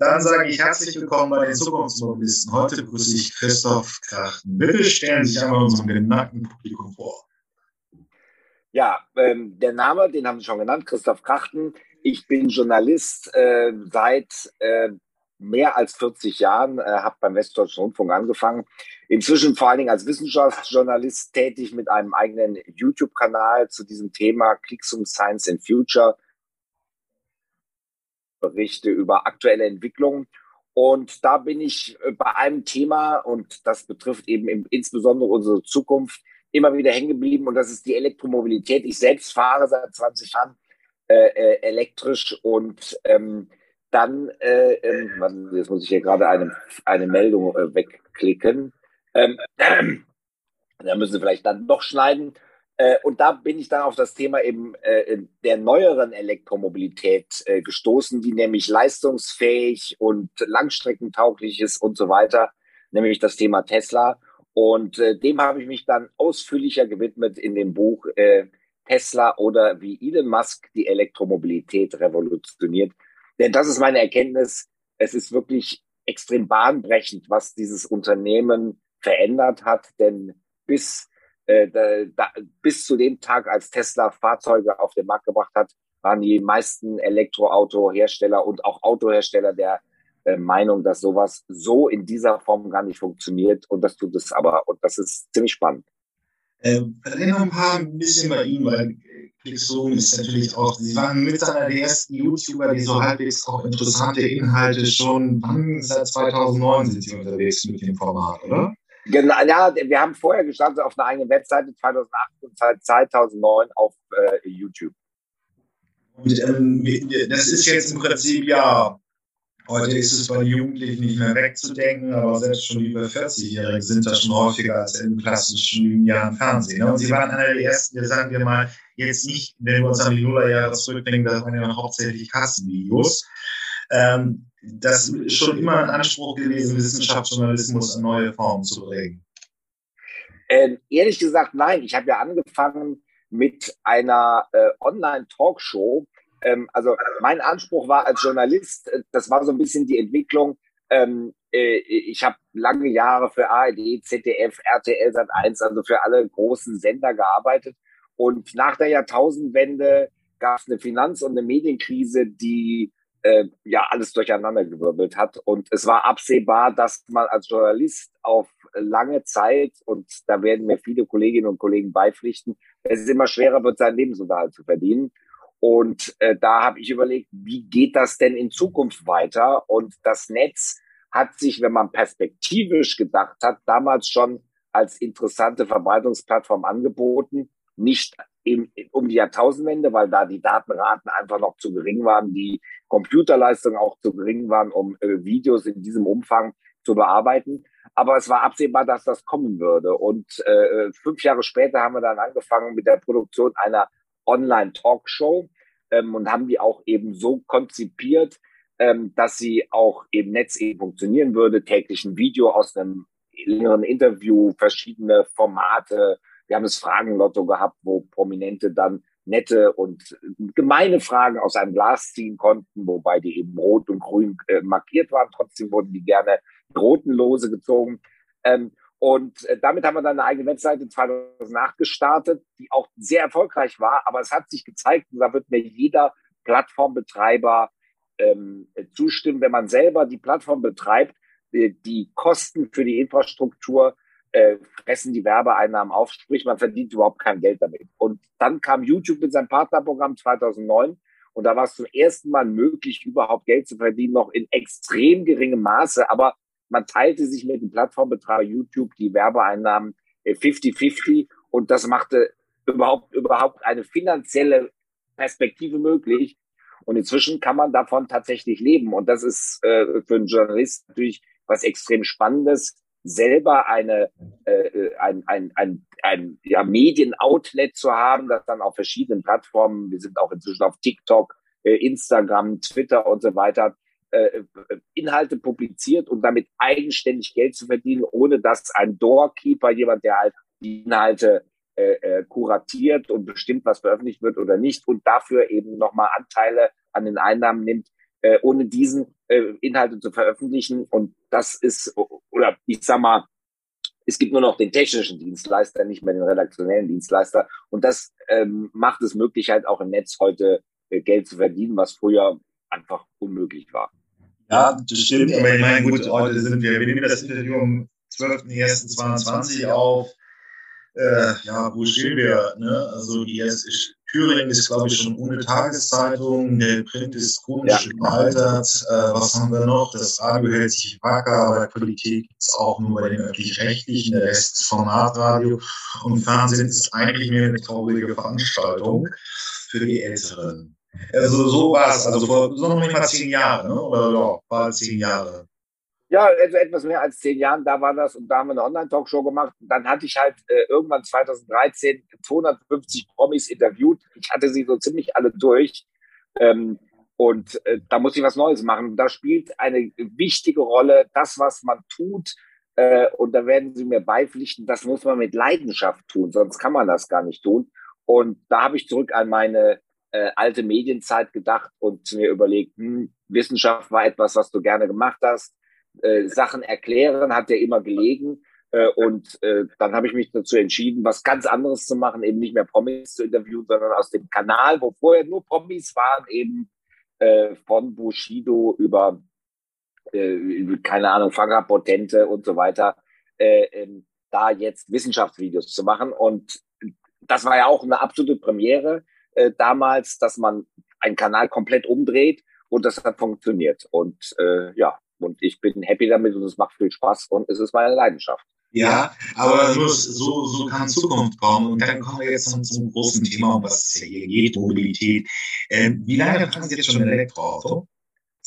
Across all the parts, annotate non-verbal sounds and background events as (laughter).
Dann sage ich herzlich willkommen bei den Zukunftsmobilisten. Heute begrüße ich Christoph Krachten. Bitte stellen Sie sich einmal unserem geneigten Publikum vor. Ja, ähm, der Name, den haben Sie schon genannt, Christoph Krachten. Ich bin Journalist äh, seit äh, mehr als 40 Jahren, äh, habe beim Westdeutschen Rundfunk angefangen. Inzwischen vor allen Dingen als Wissenschaftsjournalist tätig mit einem eigenen YouTube-Kanal zu diesem Thema Klicksum Science and Future Berichte über aktuelle Entwicklungen. Und da bin ich äh, bei einem Thema, und das betrifft eben insbesondere unsere Zukunft, immer wieder hängen geblieben. Und das ist die Elektromobilität. Ich selbst fahre seit 20 Jahren äh, äh, elektrisch und ähm, dann, äh, ähm, jetzt muss ich hier gerade eine, eine Meldung äh, wegklicken. Ähm, äh, (clears throat) da müssen Sie vielleicht dann doch schneiden. Äh, und da bin ich dann auf das Thema eben äh, der neueren Elektromobilität äh, gestoßen, die nämlich leistungsfähig und langstreckentauglich ist und so weiter, nämlich das Thema Tesla. Und dem habe ich mich dann ausführlicher gewidmet in dem Buch Tesla oder wie Elon Musk die Elektromobilität revolutioniert. Denn das ist meine Erkenntnis. Es ist wirklich extrem bahnbrechend, was dieses Unternehmen verändert hat. Denn bis äh, da, bis zu dem Tag, als Tesla Fahrzeuge auf den Markt gebracht hat, waren die meisten Elektroautohersteller und auch Autohersteller der äh, Meinung, dass sowas so in dieser Form gar nicht funktioniert. Und das tut es aber. Und das ist ziemlich spannend. Äh, noch ein paar ein bisschen bei Ihnen, weil Clickzoom ist natürlich auch, Sie waren mit einer der ersten YouTuber, die so halbwegs auch interessante Inhalte schon, wann seit 2009 sind Sie unterwegs mit dem Format, oder? Genau, ja, wir haben vorher gestartet auf einer eigenen Webseite 2008 und seit 2009 auf äh, YouTube. Und ähm, das ist jetzt im Prinzip ja, heute ist es bei Jugendlichen nicht mehr wegzudenken, aber selbst schon über 40-Jährige sind das schon häufiger als in klassischen Jahren Fernsehen. Ne? Und sie waren einer der ersten, der sagen wir mal, jetzt nicht, wenn wir uns an die Nullerjahre zurückdenken, das waren ja hauptsächlich Kassenvideos. Ähm, das ist schon immer ein Anspruch gewesen, Wissenschaftsjournalismus in neue Formen zu bringen. Ähm, ehrlich gesagt, nein. Ich habe ja angefangen mit einer äh, Online-Talkshow. Ähm, also mein Anspruch war als Journalist, äh, das war so ein bisschen die Entwicklung. Ähm, äh, ich habe lange Jahre für ARD, ZDF, RTL Sat1, also für alle großen Sender gearbeitet. Und nach der Jahrtausendwende gab es eine Finanz- und eine Medienkrise, die äh, ja alles durcheinandergewirbelt hat. Und es war absehbar, dass man als Journalist auf lange Zeit, und da werden mir viele Kolleginnen und Kollegen beipflichten, es immer schwerer wird, seinen Lebensunterhalt zu verdienen. Und äh, da habe ich überlegt, wie geht das denn in Zukunft weiter? Und das Netz hat sich, wenn man perspektivisch gedacht hat, damals schon als interessante Verbreitungsplattform angeboten. Nicht im, um die Jahrtausendwende, weil da die Datenraten einfach noch zu gering waren, die Computerleistungen auch zu gering waren, um äh, Videos in diesem Umfang zu bearbeiten. Aber es war absehbar, dass das kommen würde. Und äh, fünf Jahre später haben wir dann angefangen mit der Produktion einer Online-Talkshow ähm, und haben die auch eben so konzipiert, ähm, dass sie auch im Netz eben funktionieren würde. Täglich ein Video aus einem längeren Interview, verschiedene Formate, wir haben das Fragenlotto gehabt, wo Prominente dann nette und gemeine Fragen aus einem Glas ziehen konnten, wobei die eben rot und grün äh, markiert waren. Trotzdem wurden die gerne roten Lose gezogen. Ähm, und äh, damit haben wir dann eine eigene Webseite 2008 gestartet, die auch sehr erfolgreich war. Aber es hat sich gezeigt, und da wird mir jeder Plattformbetreiber ähm, zustimmen, wenn man selber die Plattform betreibt, die, die Kosten für die Infrastruktur äh, fressen die Werbeeinnahmen auf, sprich man verdient überhaupt kein Geld damit. Und dann kam YouTube mit seinem Partnerprogramm 2009 und da war es zum ersten Mal möglich, überhaupt Geld zu verdienen, noch in extrem geringem Maße, aber man teilte sich mit dem Plattformbetreiber YouTube die Werbeeinnahmen 50-50 äh, und das machte überhaupt, überhaupt eine finanzielle Perspektive möglich. Und inzwischen kann man davon tatsächlich leben. Und das ist äh, für einen Journalist natürlich was extrem Spannendes, selber eine, äh, ein, ein, ein, ein ja, Medienoutlet zu haben, das dann auf verschiedenen Plattformen, wir sind auch inzwischen auf TikTok, äh, Instagram, Twitter und so weiter, äh, Inhalte publiziert und damit eigenständig Geld zu verdienen, ohne dass ein Doorkeeper, jemand, der halt die Inhalte äh, äh, kuratiert und bestimmt, was veröffentlicht wird oder nicht und dafür eben nochmal Anteile an den Einnahmen nimmt, äh, ohne diesen äh, Inhalte zu veröffentlichen. Und das ist, oder ich sag mal, es gibt nur noch den technischen Dienstleister, nicht mehr den redaktionellen Dienstleister. Und das ähm, macht es möglich, halt auch im Netz heute äh, Geld zu verdienen, was früher einfach unmöglich war. Ja, das stimmt. Aber ich meine, gut, heute sind wir, wir nehmen das Interview am 12.01.22 auf. Äh, ja, wo stehen wir? Ne? Also die erste, Thüringen ist, glaube ich, schon ohne Tageszeitung. Der Print ist chronisch ja. überaltert. Äh, was haben wir noch? Das Radio hält sich wacker, aber Qualität gibt es auch nur bei den öffentlich-rechtlichen. Der Rest ist Formatradio. Und Fernsehen ist eigentlich mehr eine traurige Veranstaltung für die Älteren. Also so war es, also vor so noch nicht mal zehn Jahren, ne? oder ja, war zehn Jahre. Ja, also etwas mehr als zehn Jahren, da war das und da haben wir eine Online-Talkshow gemacht. Dann hatte ich halt äh, irgendwann 2013 250 Promis interviewt. Ich hatte sie so ziemlich alle durch. Ähm, und äh, da muss ich was Neues machen. Da spielt eine wichtige Rolle das, was man tut. Äh, und da werden Sie mir beipflichten, das muss man mit Leidenschaft tun, sonst kann man das gar nicht tun. Und da habe ich zurück an meine äh, alte Medienzeit gedacht und mir überlegt, hm, Wissenschaft war etwas, was du gerne gemacht hast. Äh, Sachen erklären hat dir immer gelegen. Äh, und äh, dann habe ich mich dazu entschieden, was ganz anderes zu machen, eben nicht mehr Promis zu interviewen, sondern aus dem Kanal, wo vorher nur Promis waren, eben äh, von Bushido über, äh, keine Ahnung, Fanger Potente und so weiter, äh, ähm, da jetzt Wissenschaftsvideos zu machen. Und das war ja auch eine absolute Premiere äh, damals, dass man einen Kanal komplett umdreht und das hat funktioniert. Und äh, ja, und ich bin happy damit und es macht viel Spaß und es ist meine Leidenschaft. Ja, aber so, so, so kann Zukunft kommen. Und dann kommen wir jetzt zum, zum großen Thema, um was es hier geht, Mobilität. Ähm, wie lange fahren Sie jetzt schon ein Elektroauto?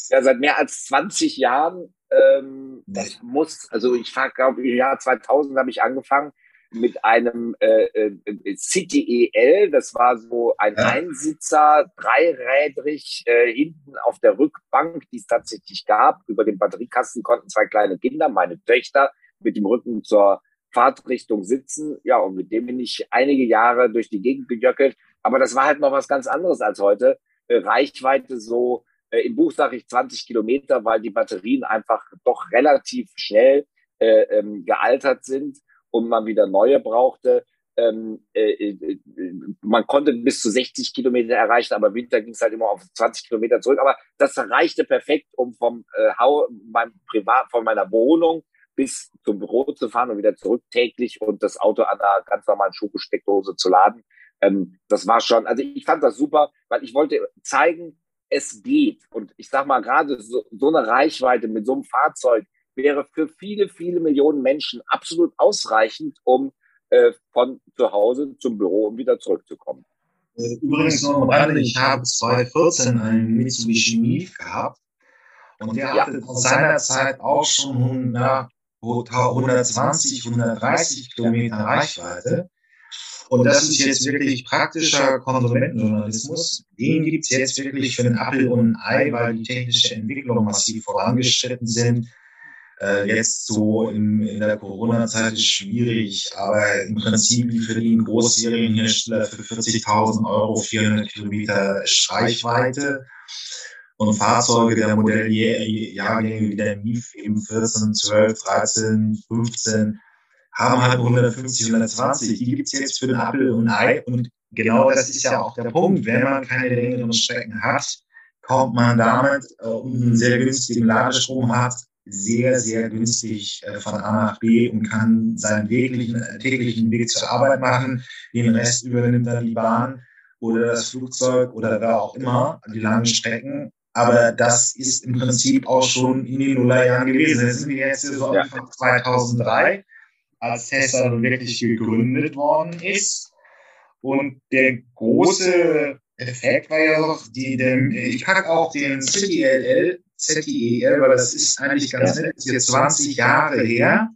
Ja, seit mehr als 20 Jahren. Ähm, das muss, also ich fahre, glaube ich, im Jahr 2000 habe ich angefangen mit einem äh, äh, City EL. Das war so ein ja. Einsitzer, dreirädrig, äh, hinten auf der Rückbank, die es tatsächlich gab. Über den Batteriekasten konnten zwei kleine Kinder, meine Töchter, mit dem Rücken zur Fahrtrichtung sitzen. Ja, und mit dem bin ich einige Jahre durch die Gegend gejöckelt. Aber das war halt noch was ganz anderes als heute. Äh, Reichweite so, äh, im Buch sage ich 20 Kilometer, weil die Batterien einfach doch relativ schnell äh, ähm, gealtert sind und man wieder neue brauchte. Ähm, äh, äh, man konnte bis zu 60 Kilometer erreichen, aber Winter ging es halt immer auf 20 Kilometer zurück. Aber das reichte perfekt, um vom äh, Hau, meinem Privat, von meiner Wohnung bis zum Büro zu fahren und wieder zurück täglich und das Auto an einer ganz normalen Schuhgesteckdose zu laden. Ähm, das war schon, also ich fand das super, weil ich wollte zeigen, es geht. Und ich sag mal, gerade so, so eine Reichweite mit so einem Fahrzeug, wäre für viele, viele Millionen Menschen absolut ausreichend, um äh, von zu Hause zum Büro und wieder zurückzukommen. Übrigens noch am ich habe 2014 einen Mitsubishi Mief gehabt und der ja. hatte zu seiner Zeit auch schon na, 120, 130 Kilometer Reichweite. Und das ist jetzt wirklich praktischer Konsumentenjournalismus. Den gibt es jetzt wirklich für den Apfel und ein Ei, weil die technische Entwicklung massiv vorangeschritten sind. Äh, jetzt so in, in der Corona-Zeit ist schwierig, aber im Prinzip verdienen Großserienhersteller für 40.000 Euro 400 Kilometer Reichweite. Und Fahrzeuge der Modelljahrgänge wie der MIF eben 14, 12, 13, 15 haben halt 150, 120. Die gibt's jetzt für den Apfel und Ei. Und genau das ist ja auch der Punkt. Wenn man keine längeren Strecken hat, kommt man damit äh, einen sehr günstigen Ladestrom hat, sehr, sehr günstig äh, von A nach B und kann seinen täglichen, äh, täglichen Weg zur Arbeit machen. Den Rest übernimmt dann die Bahn oder das Flugzeug oder wer auch immer, die langen Strecken. Aber das ist im Prinzip auch schon in den Nullerjahren gewesen. Das sind wir jetzt so ja. 2003, als Tesla wirklich gegründet worden ist. Und der große Effekt war ja auch, die, dem, ich packe auch den City LL ZIEL, weil das ist eigentlich ganz nett, ist jetzt 20 Jahre her,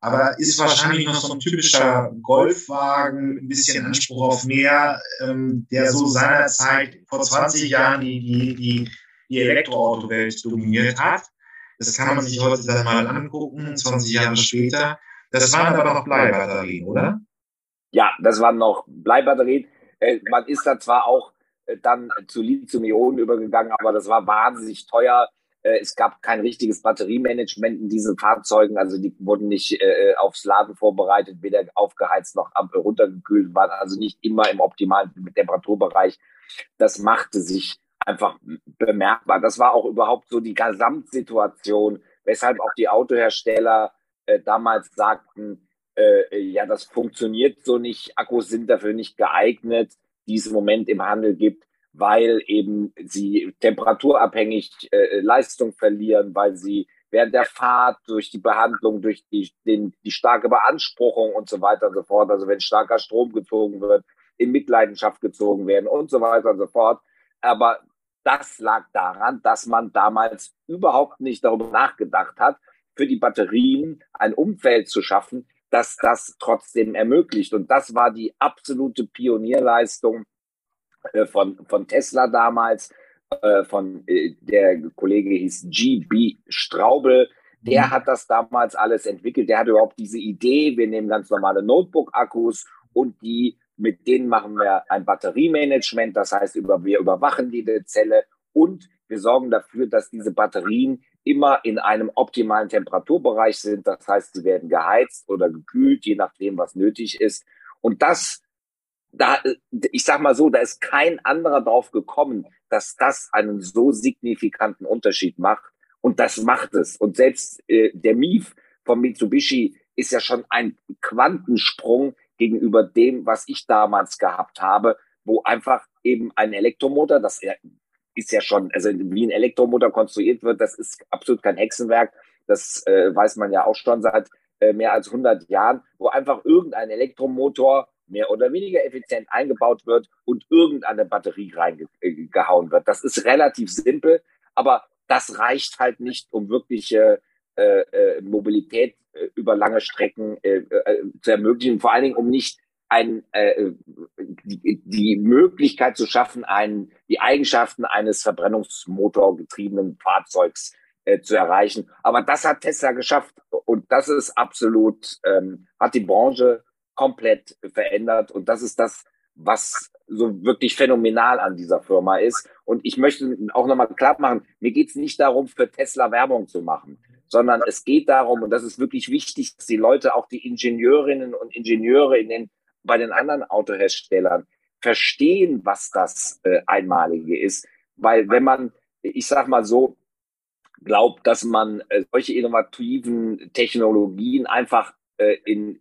aber ist wahrscheinlich noch so ein typischer Golfwagen, ein bisschen Anspruch auf mehr, ähm, der so seinerzeit vor 20 Jahren die, die, die, die Elektroautowelt dominiert hat. Das kann man sich heute dann mal angucken, 20 Jahre später. Das waren aber noch Bleibatterien, oder? Ja, das waren noch Bleibatterien. Äh, man ist da zwar auch äh, dann zu Lithium-Ionen übergegangen, aber das war wahnsinnig teuer. Äh, es gab kein richtiges Batteriemanagement in diesen Fahrzeugen, also die wurden nicht äh, aufs Laden vorbereitet, weder aufgeheizt noch runtergekühlt, waren also nicht immer im optimalen Temperaturbereich. Das machte sich einfach bemerkbar. Das war auch überhaupt so die Gesamtsituation, weshalb auch die Autohersteller äh, damals sagten, äh, ja, das funktioniert so nicht, Akkus sind dafür nicht geeignet, die es im Moment im Handel gibt weil eben sie temperaturabhängig äh, Leistung verlieren, weil sie während der Fahrt durch die Behandlung, durch die, den, die starke Beanspruchung und so weiter und so fort, also wenn starker Strom gezogen wird, in Mitleidenschaft gezogen werden und so weiter und so fort. Aber das lag daran, dass man damals überhaupt nicht darüber nachgedacht hat, für die Batterien ein Umfeld zu schaffen, das das trotzdem ermöglicht. Und das war die absolute Pionierleistung von, von Tesla damals, äh, von äh, der Kollege hieß G.B. Straubel. Der mhm. hat das damals alles entwickelt. Der hat überhaupt diese Idee, wir nehmen ganz normale Notebook-Akkus und die, mit denen machen wir ein Batteriemanagement. Das heißt, über, wir überwachen diese Zelle und wir sorgen dafür, dass diese Batterien immer in einem optimalen Temperaturbereich sind. Das heißt, sie werden geheizt oder gekühlt, je nachdem, was nötig ist. Und das da, ich sag mal so, da ist kein anderer drauf gekommen, dass das einen so signifikanten Unterschied macht. Und das macht es. Und selbst äh, der MIF von Mitsubishi ist ja schon ein Quantensprung gegenüber dem, was ich damals gehabt habe, wo einfach eben ein Elektromotor, das ist ja schon, also wie ein Elektromotor konstruiert wird, das ist absolut kein Hexenwerk. Das äh, weiß man ja auch schon seit äh, mehr als 100 Jahren, wo einfach irgendein Elektromotor mehr oder weniger effizient eingebaut wird und irgendeine Batterie reingehauen wird. Das ist relativ simpel, aber das reicht halt nicht, um wirkliche äh, äh, Mobilität äh, über lange Strecken äh, äh, zu ermöglichen, vor allen Dingen um nicht ein, äh, die, die Möglichkeit zu schaffen, ein, die Eigenschaften eines Verbrennungsmotorgetriebenen Fahrzeugs äh, zu erreichen. Aber das hat Tesla geschafft und das ist absolut, ähm, hat die Branche komplett verändert. Und das ist das, was so wirklich phänomenal an dieser Firma ist. Und ich möchte auch nochmal klar machen, mir geht es nicht darum, für Tesla Werbung zu machen, sondern es geht darum, und das ist wirklich wichtig, dass die Leute, auch die Ingenieurinnen und Ingenieure in den, bei den anderen Autoherstellern verstehen, was das äh, Einmalige ist. Weil wenn man, ich sag mal so, glaubt, dass man äh, solche innovativen Technologien einfach äh, in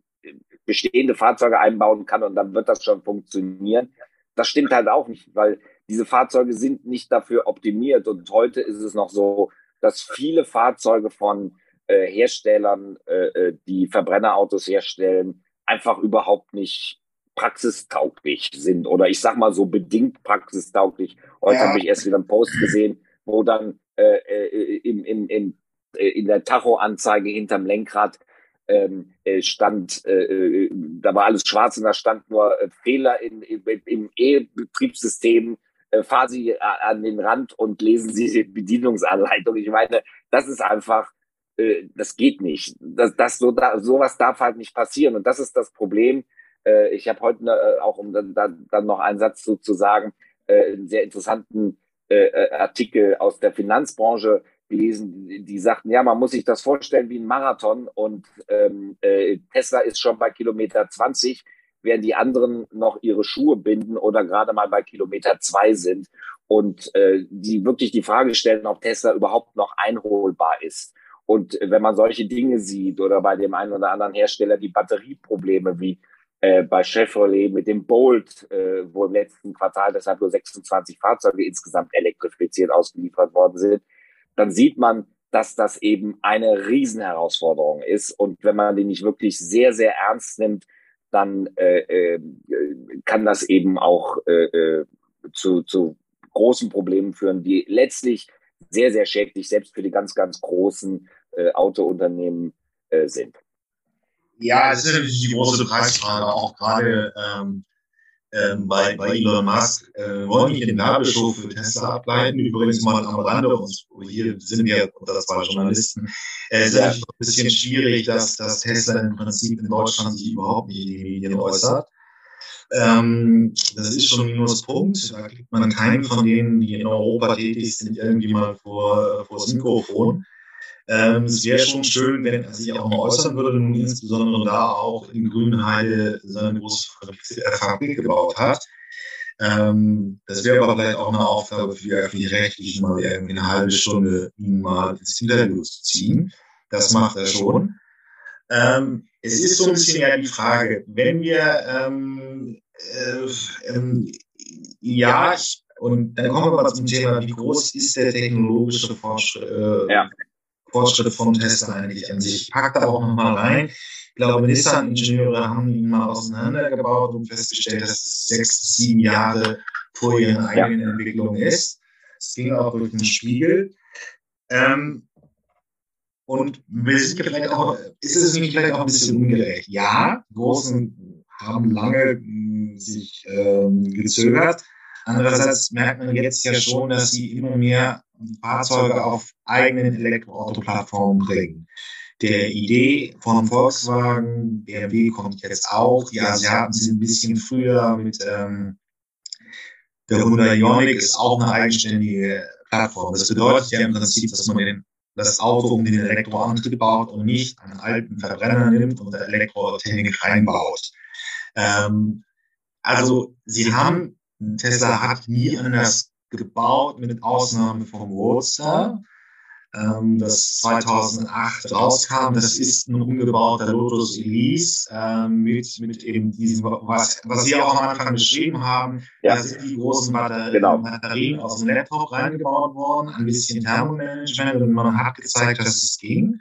bestehende Fahrzeuge einbauen kann und dann wird das schon funktionieren. Das stimmt halt auch nicht, weil diese Fahrzeuge sind nicht dafür optimiert. Und heute ist es noch so, dass viele Fahrzeuge von äh, Herstellern, äh, äh die Verbrennerautos herstellen, einfach überhaupt nicht praxistauglich sind oder ich sag mal so bedingt praxistauglich. Heute ja. habe ich erst wieder einen Post gesehen, wo dann äh, äh im, im, im, äh, in der Tacho-Anzeige hinterm Lenkrad ähm, äh, stand, äh, äh, da war alles schwarz und da stand nur äh, Fehler in, in, im E-Betriebssystem. Äh, fahren Sie äh, an den Rand und lesen Sie die Bedienungsanleitung. Ich meine, das ist einfach, äh, das geht nicht. Das, das so, da, sowas darf halt nicht passieren. Und das ist das Problem. Äh, ich habe heute äh, auch, um dann, dann noch einen Satz zu, zu sagen, äh, einen sehr interessanten äh, Artikel aus der Finanzbranche gelesen, die sagten, ja, man muss sich das vorstellen wie ein Marathon und ähm, äh, Tesla ist schon bei Kilometer 20, während die anderen noch ihre Schuhe binden oder gerade mal bei Kilometer zwei sind und äh, die wirklich die Frage stellen, ob Tesla überhaupt noch einholbar ist. Und wenn man solche Dinge sieht oder bei dem einen oder anderen Hersteller die Batterieprobleme wie äh, bei Chevrolet mit dem Bolt, äh, wo im letzten Quartal deshalb nur 26 Fahrzeuge insgesamt elektrifiziert ausgeliefert worden sind, dann sieht man, dass das eben eine Riesenherausforderung ist. Und wenn man die nicht wirklich sehr, sehr ernst nimmt, dann äh, äh, kann das eben auch äh, äh, zu, zu großen Problemen führen, die letztlich sehr, sehr schädlich selbst für die ganz, ganz großen äh, Autounternehmen äh, sind. Ja, das ist natürlich die große Preisfrage, auch gerade ähm, ähm, bei, bei Elon Musk, äh, wollen nicht den Nabelshow für Tesla ableiten. Übrigens mal am Rande, uns, hier sind wir unter zwei Journalisten. Äh, ja. ein bisschen schwierig, dass, dass Tesla im Prinzip in Deutschland sich überhaupt nicht in die Medien äußert. Ähm, das ist schon ein Minuspunkt. Da kriegt man keinen von denen, die in Europa tätig sind, irgendwie mal vor, vor das Mikrofon. Ähm, es wäre schon schön, wenn er sich auch mal äußern würde, nun insbesondere da auch in Grünheide seine große Fabrik gebaut hat. Ähm, das wäre aber vielleicht auch eine Aufgabe für die öffentlich-rechtlichen, mal irgendwie eine halbe Stunde ihn mal ins Interview zu ziehen. Das macht er schon. Ähm, es ist so ein bisschen ja die Frage, wenn wir ähm, äh, ähm, ja, und dann kommen wir mal zum Thema, wie groß ist der technologische Fortschritt, äh, ja. Fortschritt von Tesla eigentlich an sich? Ich packe da auch nochmal rein. Ich glaube, Nissan-Ingenieure haben ihn mal auseinandergebaut und festgestellt, dass es sechs sieben Jahre vor ihren eigenen ja. Entwicklungen ist. Es ging auch durch den Spiegel. Ähm, und wir sind vielleicht auch, ist es nicht vielleicht auch ein bisschen ungerecht? Ja, Großen haben lange mh, sich ähm, gezögert. Andererseits merkt man jetzt ja schon, dass sie immer mehr Fahrzeuge auf eigenen Elektroauto-Plattformen bringen. Der Idee von Volkswagen, BMW kommt jetzt auch. Die Asiaten sind ein bisschen früher mit ähm, der Hyundai Ioniq ist auch eine eigenständige Plattform. Das bedeutet ja im Prinzip, dass man den das Auto um den Elektroantrieb baut und nicht einen alten Verbrenner nimmt und Elektrotechnik reinbaut. Ähm, also sie haben, Tesla hat nie anders gebaut, mit Ausnahme vom Roadster ähm, das 2008 rauskam. Das ist ein umgebauter Lotus Elise ähm, mit, mit eben diesem, was, was Sie auch am Anfang beschrieben haben. Ja. Da sind die großen Batterien, genau. Batterien aus dem Laptop reingebaut worden, ein bisschen Thermomanagement und man hat gezeigt, dass es ging.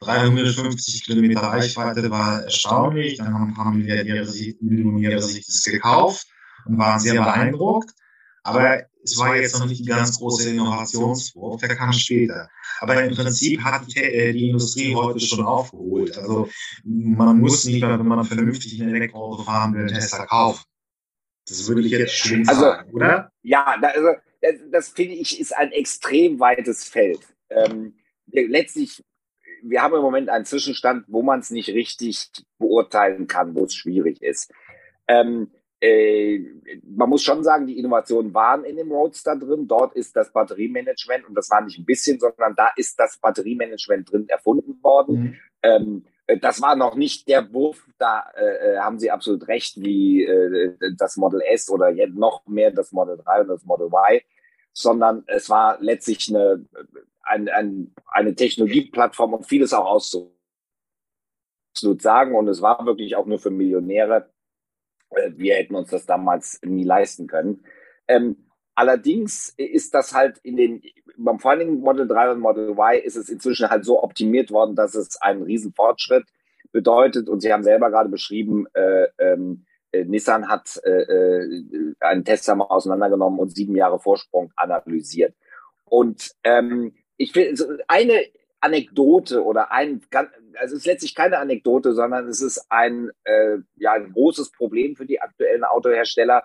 350 Kilometer Reichweite war erstaunlich. Dann haben sich, Millionäre sich das gekauft und waren sehr beeindruckt. Aber es war jetzt noch nicht ein ganz großer Innovationswurf, der kam später. Aber im Prinzip hat die, äh, die Industrie heute schon aufgeholt. Also man muss nicht mehr, wenn man vernünftig ein Elektroauto fahren will, Tesla kaufen. Das würde ich jetzt schon also, sagen, oder? Ja, also, das, das, finde ich ist ein extrem weites Feld. Ähm, letztlich, wir haben im Moment einen Zwischenstand, wo man es nicht richtig beurteilen kann, wo es schwierig ist. Ähm, äh, man muss schon sagen, die Innovationen waren in dem Roadster drin. Dort ist das Batteriemanagement, und das war nicht ein bisschen, sondern da ist das Batteriemanagement drin erfunden worden. Mhm. Ähm, äh, das war noch nicht der Wurf, da äh, äh, haben Sie absolut recht, wie äh, das Model S oder jetzt noch mehr das Model 3 und das Model Y, sondern es war letztlich eine, ein, ein, eine Technologieplattform, um vieles auch auszusagen. Und es war wirklich auch nur für Millionäre wir hätten uns das damals nie leisten können. Ähm, allerdings ist das halt in den, beim vor allen Dingen Model 3 und Model Y ist es inzwischen halt so optimiert worden, dass es einen riesen Fortschritt bedeutet. Und Sie haben selber gerade beschrieben, äh, ähm, äh, Nissan hat äh, äh einen Tesla mal auseinandergenommen und sieben Jahre Vorsprung analysiert. Und ähm, ich will eine Anekdote oder ein, also es ist letztlich keine Anekdote, sondern es ist ein, äh, ja, ein großes Problem für die aktuellen Autohersteller,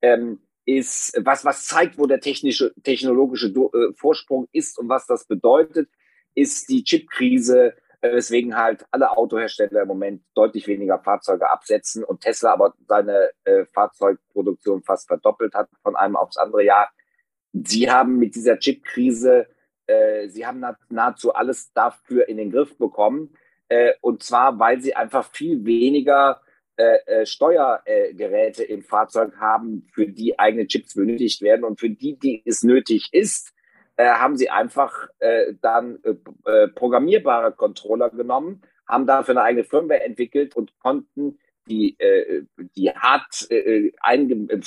ähm, ist, was, was zeigt, wo der technische, technologische äh, Vorsprung ist und was das bedeutet, ist die Chipkrise, äh, weswegen halt alle Autohersteller im Moment deutlich weniger Fahrzeuge absetzen und Tesla aber seine äh, Fahrzeugproduktion fast verdoppelt hat von einem aufs andere Jahr. Sie haben mit dieser Chipkrise äh, sie haben nahezu alles dafür in den Griff bekommen. Äh, und zwar, weil sie einfach viel weniger äh, äh Steuergeräte im Fahrzeug haben, für die eigene Chips benötigt werden. Und für die, die es nötig ist, äh, haben sie einfach dann programmierbare Controller genommen, haben dafür eine eigene Firmware entwickelt und konnten die, die hart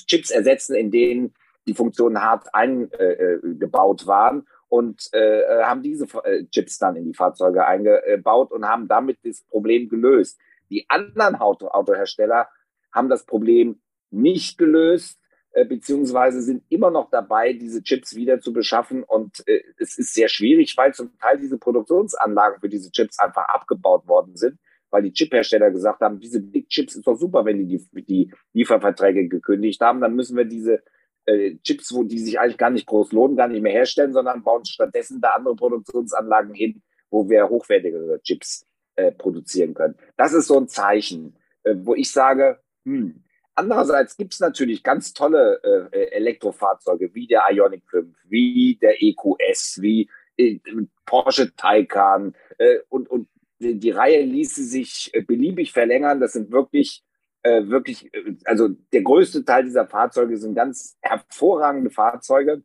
Chips ersetzen, in denen die Funktionen hart eingebaut waren und äh, äh, haben diese äh, Chips dann in die Fahrzeuge eingebaut und haben damit das Problem gelöst. Die anderen Auto Autohersteller haben das Problem nicht gelöst, äh, beziehungsweise sind immer noch dabei, diese Chips wieder zu beschaffen. Und äh, es ist sehr schwierig, weil zum Teil diese Produktionsanlagen für diese Chips einfach abgebaut worden sind, weil die Chiphersteller gesagt haben, diese Big Chips ist doch super, wenn die die, die Lieferverträge gekündigt haben, dann müssen wir diese äh, Chips, wo die sich eigentlich gar nicht groß lohnen, gar nicht mehr herstellen, sondern bauen stattdessen da andere Produktionsanlagen hin, wo wir hochwertigere Chips äh, produzieren können. Das ist so ein Zeichen, äh, wo ich sage, hm, andererseits gibt es natürlich ganz tolle äh, Elektrofahrzeuge wie der Ionic 5, wie der EQS, wie äh, Porsche Taycan äh, und, und die, Reihe ließe sich äh, beliebig verlängern. Das sind wirklich, äh, wirklich, äh, also der größte Teil dieser Fahrzeuge sind ganz hervorragende Fahrzeuge.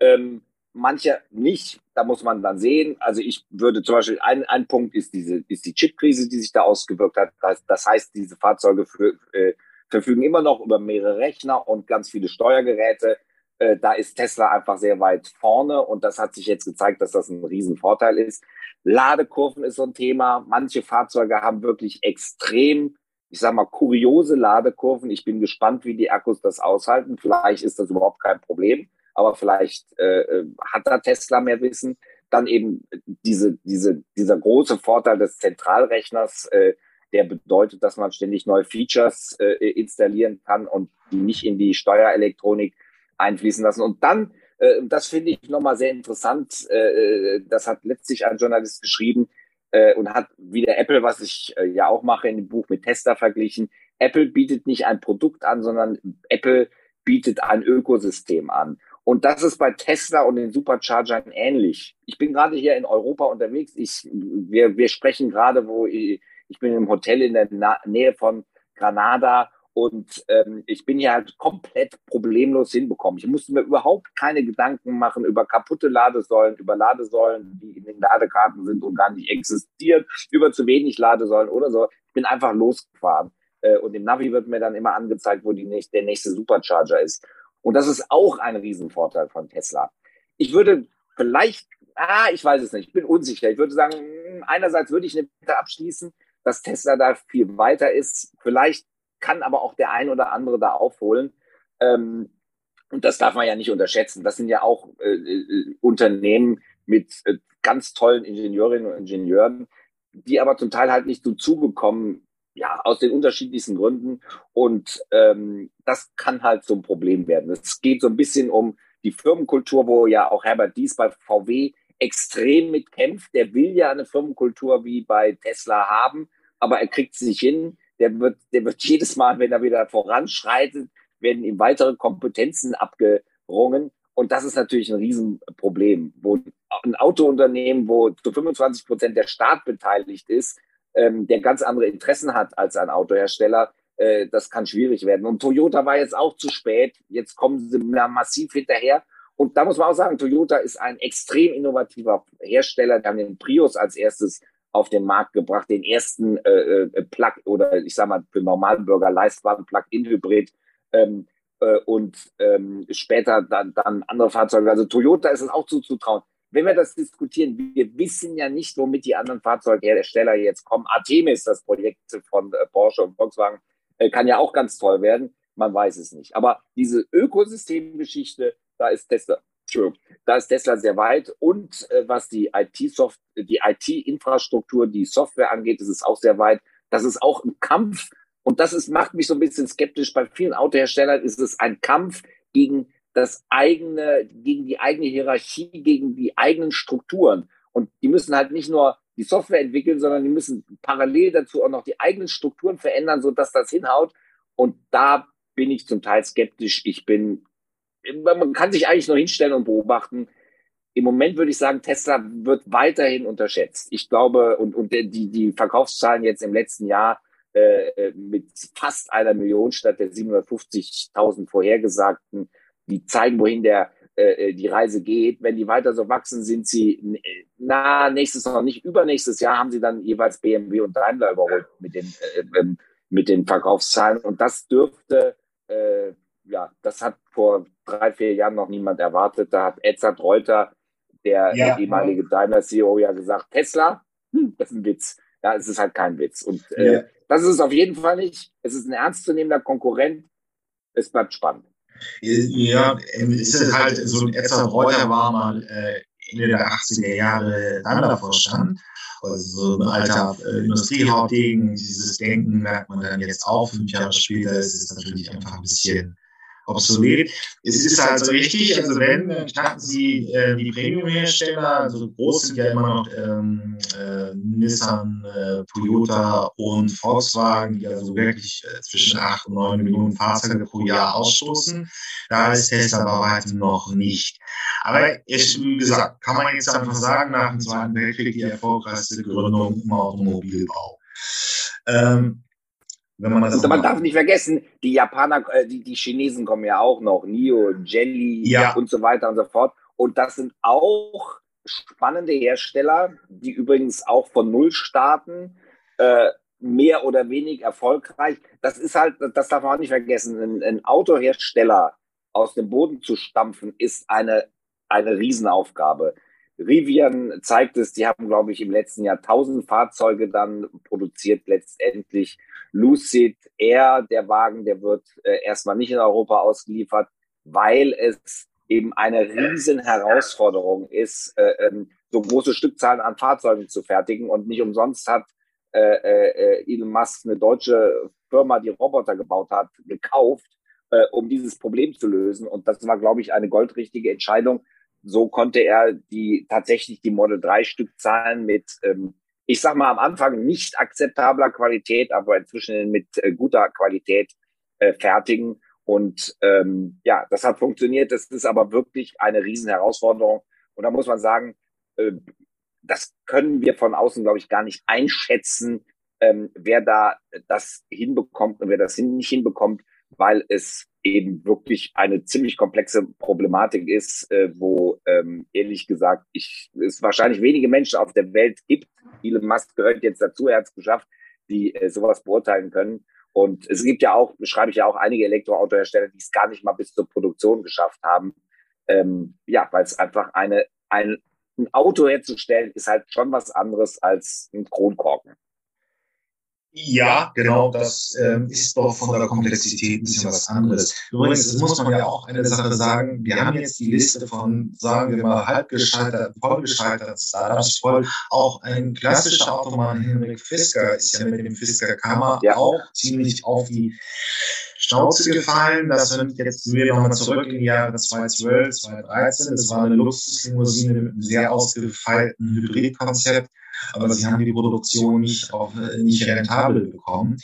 Ähm, manche nicht, da muss man dann sehen. Also ich würde zum Beispiel, ein, ein Punkt ist diese, ist die Chipkrise, die sich da ausgewirkt hat. Das, das heißt, diese Fahrzeuge für, äh, verfügen immer noch über mehrere Rechner und ganz viele Steuergeräte. Äh, da ist Tesla einfach sehr weit vorne und das hat sich jetzt gezeigt, dass das ein Riesenvorteil ist. Ladekurven ist so ein Thema. Manche Fahrzeuge haben wirklich extrem, ich sag mal, kuriose Ladekurven. Ich bin gespannt, wie die Akkus das aushalten. Vielleicht ist das überhaupt kein Problem, aber vielleicht äh, äh hat da Tesla mehr Wissen. Dann eben diese, diese, dieser große Vorteil des Zentralrechners, äh, der bedeutet, dass man ständig neue Features äh, installieren kann und die nicht in die Steuerelektronik einfließen lassen. Und dann, äh, das finde ich nochmal sehr interessant, äh, das hat letztlich ein Journalist geschrieben äh, und hat wieder Apple, was ich äh, ja auch mache in dem Buch mit Tester verglichen. Apple bietet nicht ein Produkt an, sondern Apple bietet ein Ökosystem an. Und das ist bei Tesla und den Superchargern ähnlich. Ich bin gerade hier in Europa unterwegs. Ich, wir, wir sprechen gerade, wo ich, ich bin im Hotel in der Na Nähe von Granada und ähm, ich bin ja halt komplett problemlos hinbekommen. Ich musste mir überhaupt keine Gedanken machen über kaputte Ladesäulen, über Ladesäulen, die in den Ladekarten sind und gar nicht existieren, über zu wenig Ladesäulen oder so. Ich bin einfach losgefahren. Äh, und im Navi wird mir dann immer angezeigt, wo die nächste, der nächste Supercharger ist. Und das ist auch ein Riesenvorteil von Tesla. Ich würde vielleicht, ah, ich weiß es nicht, ich bin unsicher. Ich würde sagen, hm, einerseits würde ich eine Bitte abschließen, dass Tesla da viel weiter ist. Vielleicht kann aber auch der ein oder andere da aufholen. Ähm, und das darf man ja nicht unterschätzen. Das sind ja auch äh, äh, Unternehmen mit äh, ganz tollen Ingenieurinnen und Ingenieuren, die aber zum Teil halt nicht so zugekommen, ja, aus den unterschiedlichsten Gründen. Und ähm, das kann halt so ein Problem werden. Es geht so ein bisschen um die Firmenkultur, wo ja auch Herbert Dies bei VW extrem mitkämpft. Der will ja eine Firmenkultur wie bei Tesla haben, aber er kriegt es nicht hin. Der wird, der wird jedes Mal, wenn er wieder voranschreitet, werden ihm weitere Kompetenzen abgerungen. Und das ist natürlich ein Riesenproblem, wo ein Autounternehmen, wo zu 25 Prozent der Staat beteiligt ist, ähm, der ganz andere Interessen hat als ein Autohersteller, äh, das kann schwierig werden. Und Toyota war jetzt auch zu spät. Jetzt kommen sie massiv hinterher. Und da muss man auch sagen, Toyota ist ein extrem innovativer Hersteller. Die haben den Prius als erstes auf den Markt gebracht, den ersten äh, äh, Plug oder ich sag mal für Normalbürger leistbaren Plug-in-Hybrid ähm, äh, und ähm, später dann, dann andere Fahrzeuge. Also Toyota ist es auch zuzutrauen. Wenn wir das diskutieren, wir wissen ja nicht, womit die anderen Fahrzeughersteller jetzt kommen. Artemis, das Projekt von äh, Porsche und Volkswagen, äh, kann ja auch ganz toll werden. Man weiß es nicht. Aber diese Ökosystemgeschichte, da ist Tesla. Da ist Tesla sehr weit. Und äh, was die IT-Soft, die IT-Infrastruktur, die Software angeht, ist es auch sehr weit. Das ist auch ein Kampf. Und das ist, macht mich so ein bisschen skeptisch. Bei vielen Autoherstellern ist es ein Kampf gegen das eigene, gegen die eigene Hierarchie, gegen die eigenen Strukturen. Und die müssen halt nicht nur die Software entwickeln, sondern die müssen parallel dazu auch noch die eigenen Strukturen verändern, sodass das hinhaut. Und da bin ich zum Teil skeptisch. Ich bin man kann sich eigentlich nur hinstellen und beobachten. Im Moment würde ich sagen, Tesla wird weiterhin unterschätzt. Ich glaube, und, und die, die Verkaufszahlen jetzt im letzten Jahr äh, äh mit fast einer Million statt der 750.000 vorhergesagten, die zeigen, wohin der äh, äh, die Reise geht. Wenn die weiter so wachsen, sind sie na nächstes noch nicht übernächstes Jahr haben sie dann jeweils BMW und Daimler überholt mit den äh, ähm, mit den Verkaufszahlen und das dürfte äh, ja, das hat vor drei, vier Jahren noch niemand erwartet. Da hat Edzard Reuter, der ja. ehemalige Daimler-CEO, ja gesagt, Tesla, hm, das ist ein Witz. Ja, es ist halt kein Witz. Und äh, ja. das ist es auf jeden Fall nicht. Es ist ein ernstzunehmender Konkurrent. Es bleibt spannend. Ja, ist es halt so ein Edzard Reuter war mal äh, Ende der 80er Jahre Daimler-Vorstand. Also so ein alter äh, Industriehauptdegen, dieses Denken merkt man dann jetzt auch. Fünf Jahre später ist es natürlich einfach ein bisschen obsolet. Es ist halt so richtig, also wenn, knacken sie äh, die Premium-Hersteller, also groß sind ja immer noch ähm, äh, Nissan, äh, Toyota und Volkswagen, die also wirklich äh, zwischen 8 und 9 Millionen Fahrzeuge pro Jahr ausstoßen. Da ist Tesla bei weitem noch nicht. Aber ich, wie gesagt, kann man jetzt einfach sagen, nach dem Zweiten Weltkrieg die erfolgreichste Gründung im Automobilbau. Ähm, wenn man, das man darf nicht vergessen, die Japaner, äh, die, die Chinesen kommen ja auch noch, Nio, Jelly ja. und so weiter und so fort. Und das sind auch spannende Hersteller, die übrigens auch von Null starten, äh, mehr oder weniger erfolgreich. Das ist halt, das darf man auch nicht vergessen, ein, ein Autohersteller aus dem Boden zu stampfen, ist eine, eine Riesenaufgabe. Rivian zeigt es, die haben, glaube ich, im letzten Jahr 1000 Fahrzeuge dann produziert letztendlich. Lucid Air, der Wagen, der wird äh, erstmal nicht in Europa ausgeliefert, weil es eben eine riesen Herausforderung ist, äh, ähm, so große Stückzahlen an Fahrzeugen zu fertigen. Und nicht umsonst hat äh, äh, Elon Musk eine deutsche Firma, die Roboter gebaut hat, gekauft, äh, um dieses Problem zu lösen. Und das war, glaube ich, eine goldrichtige Entscheidung. So konnte er die tatsächlich die Model 3 Stückzahlen mit ähm, ich sag mal am Anfang nicht akzeptabler Qualität, aber inzwischen mit äh, guter Qualität äh, fertigen. Und ähm, ja, das hat funktioniert. Das ist aber wirklich eine riesen Herausforderung. Und da muss man sagen, äh, das können wir von außen, glaube ich, gar nicht einschätzen, ähm, wer da das hinbekommt und wer das nicht hinbekommt, weil es eben wirklich eine ziemlich komplexe Problematik ist, äh, wo ähm, ehrlich gesagt ich, es wahrscheinlich wenige Menschen auf der Welt gibt. Elon Musk gehört jetzt dazu, er hat es geschafft, die äh, sowas beurteilen können. Und es gibt ja auch, beschreibe ich ja auch einige Elektroautohersteller, die es gar nicht mal bis zur Produktion geschafft haben. Ähm, ja, weil es einfach eine, ein, ein Auto herzustellen, ist halt schon was anderes als ein Kronkorken. Ja, genau, das ähm, ist doch von der Komplexität ein bisschen was anderes. Übrigens, das muss man ja auch eine Sache sagen, wir haben jetzt die Liste von, sagen wir mal, halb gescheiterten, voll gescheiterten Startups voll. Auch ein klassischer Automann, Henrik Fisker, ist ja mit dem Fisker Kammer ja. auch ziemlich auf die Schnauze gefallen. Das sind jetzt wir nochmal zurück in die Jahre 2012, 2013. Das war eine Luxuslimousine mit einem sehr ausgefeilten Hybridkonzept aber sie haben die Produktion nicht, auf, äh, nicht rentabel bekommen.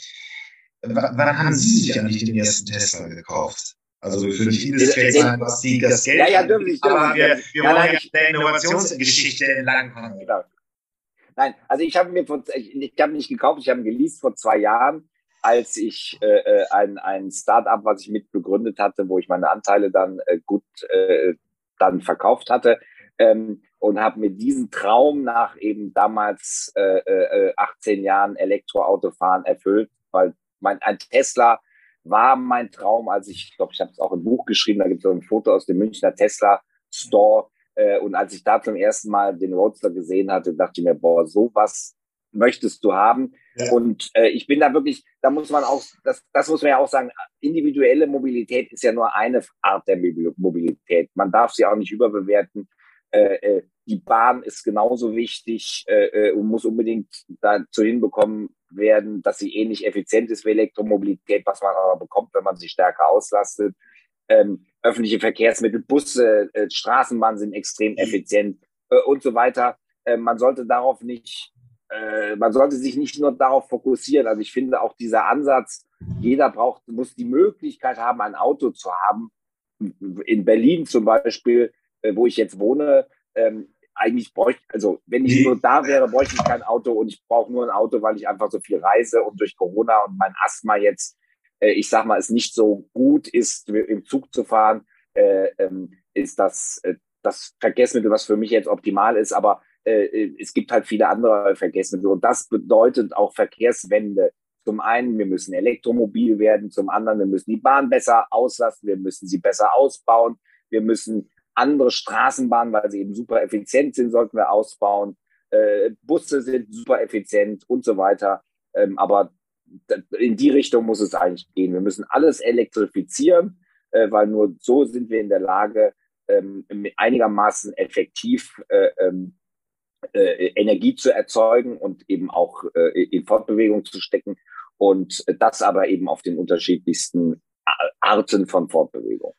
W wann haben Sie sich eigentlich den ersten Tesla gekauft? Also für vieles fällt sein, was die das Geld. Ja, ja, dürfen Aber wir, wir ja, wollen ja der Innovationsgeschichte entlangkommen. Genau. Nein, also ich habe mir vor, ich, ich habe nicht gekauft, ich habe geleast vor zwei Jahren, als ich äh, äh ein, ein Start-up, was ich mit begründet hatte, wo ich meine Anteile dann äh, gut äh, dann verkauft hatte. Ähm, und habe mir diesen Traum nach eben damals äh, äh, 18 Jahren Elektroautofahren erfüllt, weil mein ein Tesla war mein Traum, als ich, ich glaube, ich habe es auch im Buch geschrieben, da gibt es so ein Foto aus dem Münchner Tesla Store. Äh, und als ich da zum ersten Mal den Roadster gesehen hatte, dachte ich mir, boah, sowas möchtest du haben. Ja. Und äh, ich bin da wirklich, da muss man auch, das, das muss man ja auch sagen, individuelle Mobilität ist ja nur eine Art der Mobilität. Man darf sie auch nicht überbewerten. Äh, äh, die Bahn ist genauso wichtig äh, äh, und muss unbedingt dazu hinbekommen werden, dass sie ähnlich effizient ist wie Elektromobilität, was man aber bekommt, wenn man sie stärker auslastet. Ähm, öffentliche Verkehrsmittel, Busse, äh, Straßenbahnen sind extrem mhm. effizient äh, und so weiter. Äh, man sollte darauf nicht, äh, man sollte sich nicht nur darauf fokussieren. Also ich finde auch dieser Ansatz, jeder braucht, muss die Möglichkeit haben, ein Auto zu haben. In Berlin zum Beispiel, äh, wo ich jetzt wohne, ähm, eigentlich bräuchte, also wenn ich nur da wäre, bräuchte ich kein Auto und ich brauche nur ein Auto, weil ich einfach so viel reise und durch Corona und mein Asthma jetzt, äh, ich sag mal, es nicht so gut ist, im Zug zu fahren, äh, ähm, ist das äh, das Verkehrsmittel, was für mich jetzt optimal ist, aber äh, äh, es gibt halt viele andere Verkehrsmittel und das bedeutet auch Verkehrswende. Zum einen, wir müssen elektromobil werden, zum anderen, wir müssen die Bahn besser auslasten, wir müssen sie besser ausbauen, wir müssen andere Straßenbahnen, weil sie eben super effizient sind, sollten wir ausbauen. Äh, Busse sind super effizient und so weiter. Ähm, aber in die Richtung muss es eigentlich gehen. Wir müssen alles elektrifizieren, äh, weil nur so sind wir in der Lage, ähm, einigermaßen effektiv äh, ähm, äh, Energie zu erzeugen und eben auch äh, in Fortbewegung zu stecken. Und das aber eben auf den unterschiedlichsten Arten von Fortbewegung.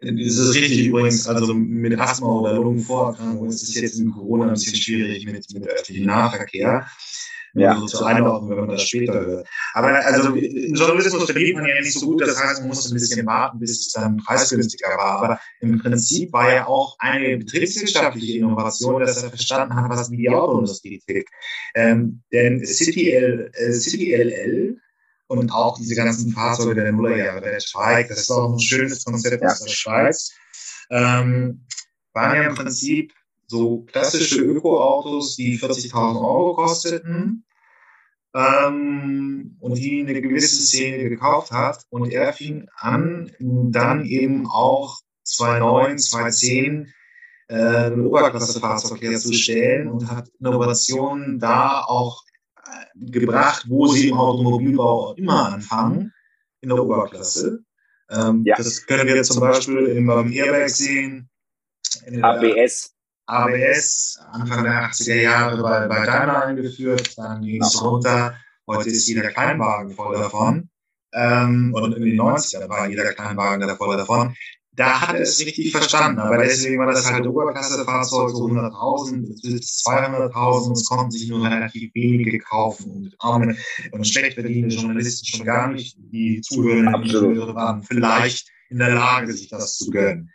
Das ist richtig übrigens, also mit Asthma oder Lungenvorerkrankungen ist es jetzt in Corona ein bisschen schwierig mit, mit öffentlichem Nahverkehr. Ja. So zu einordnen, wenn man das später hört. Aber also im Journalismus verdient man ja nicht so gut, das heißt, man muss ein bisschen warten, bis es dann preisgünstiger war. Aber im Prinzip war ja auch eine betriebswirtschaftliche Innovation, dass er verstanden hat, was die Autoindustrie tickt. Ähm, denn City, L, äh, City LL und auch diese ganzen Fahrzeuge der Nullerjahre, der Streik, das ist auch ein schönes Konzept aus der Schweiz, ähm, waren ja im Prinzip so klassische Ökoautos, die 40.000 Euro kosteten. Ähm, und die eine gewisse Szene gekauft hat. Und er fing an, dann eben auch 2009, 2010 äh, ein Oberklassefahrzeug herzustellen und hat Innovationen da auch gebracht, wo sie im Automobilbau immer anfangen, in der Oberklasse. Ähm, ja. Das können wir zum Beispiel im Airbag sehen. ABS. ABS, Anfang der 80er Jahre bei, bei Daimler eingeführt, dann ging es runter. Heute ist jeder Kleinwagen voll davon. Ähm, und in den 90ern war jeder Kleinwagen da voll davon da hat er es richtig verstanden. Aber deswegen war das halt Oberklasse-Fahrzeug, so 100.000 bis 200.000. Es konnten sich nur relativ wenige kaufen. Und arme und schlecht verdienende Journalisten schon gar nicht. Die Zuhörer waren vielleicht in der Lage, sich das zu gönnen.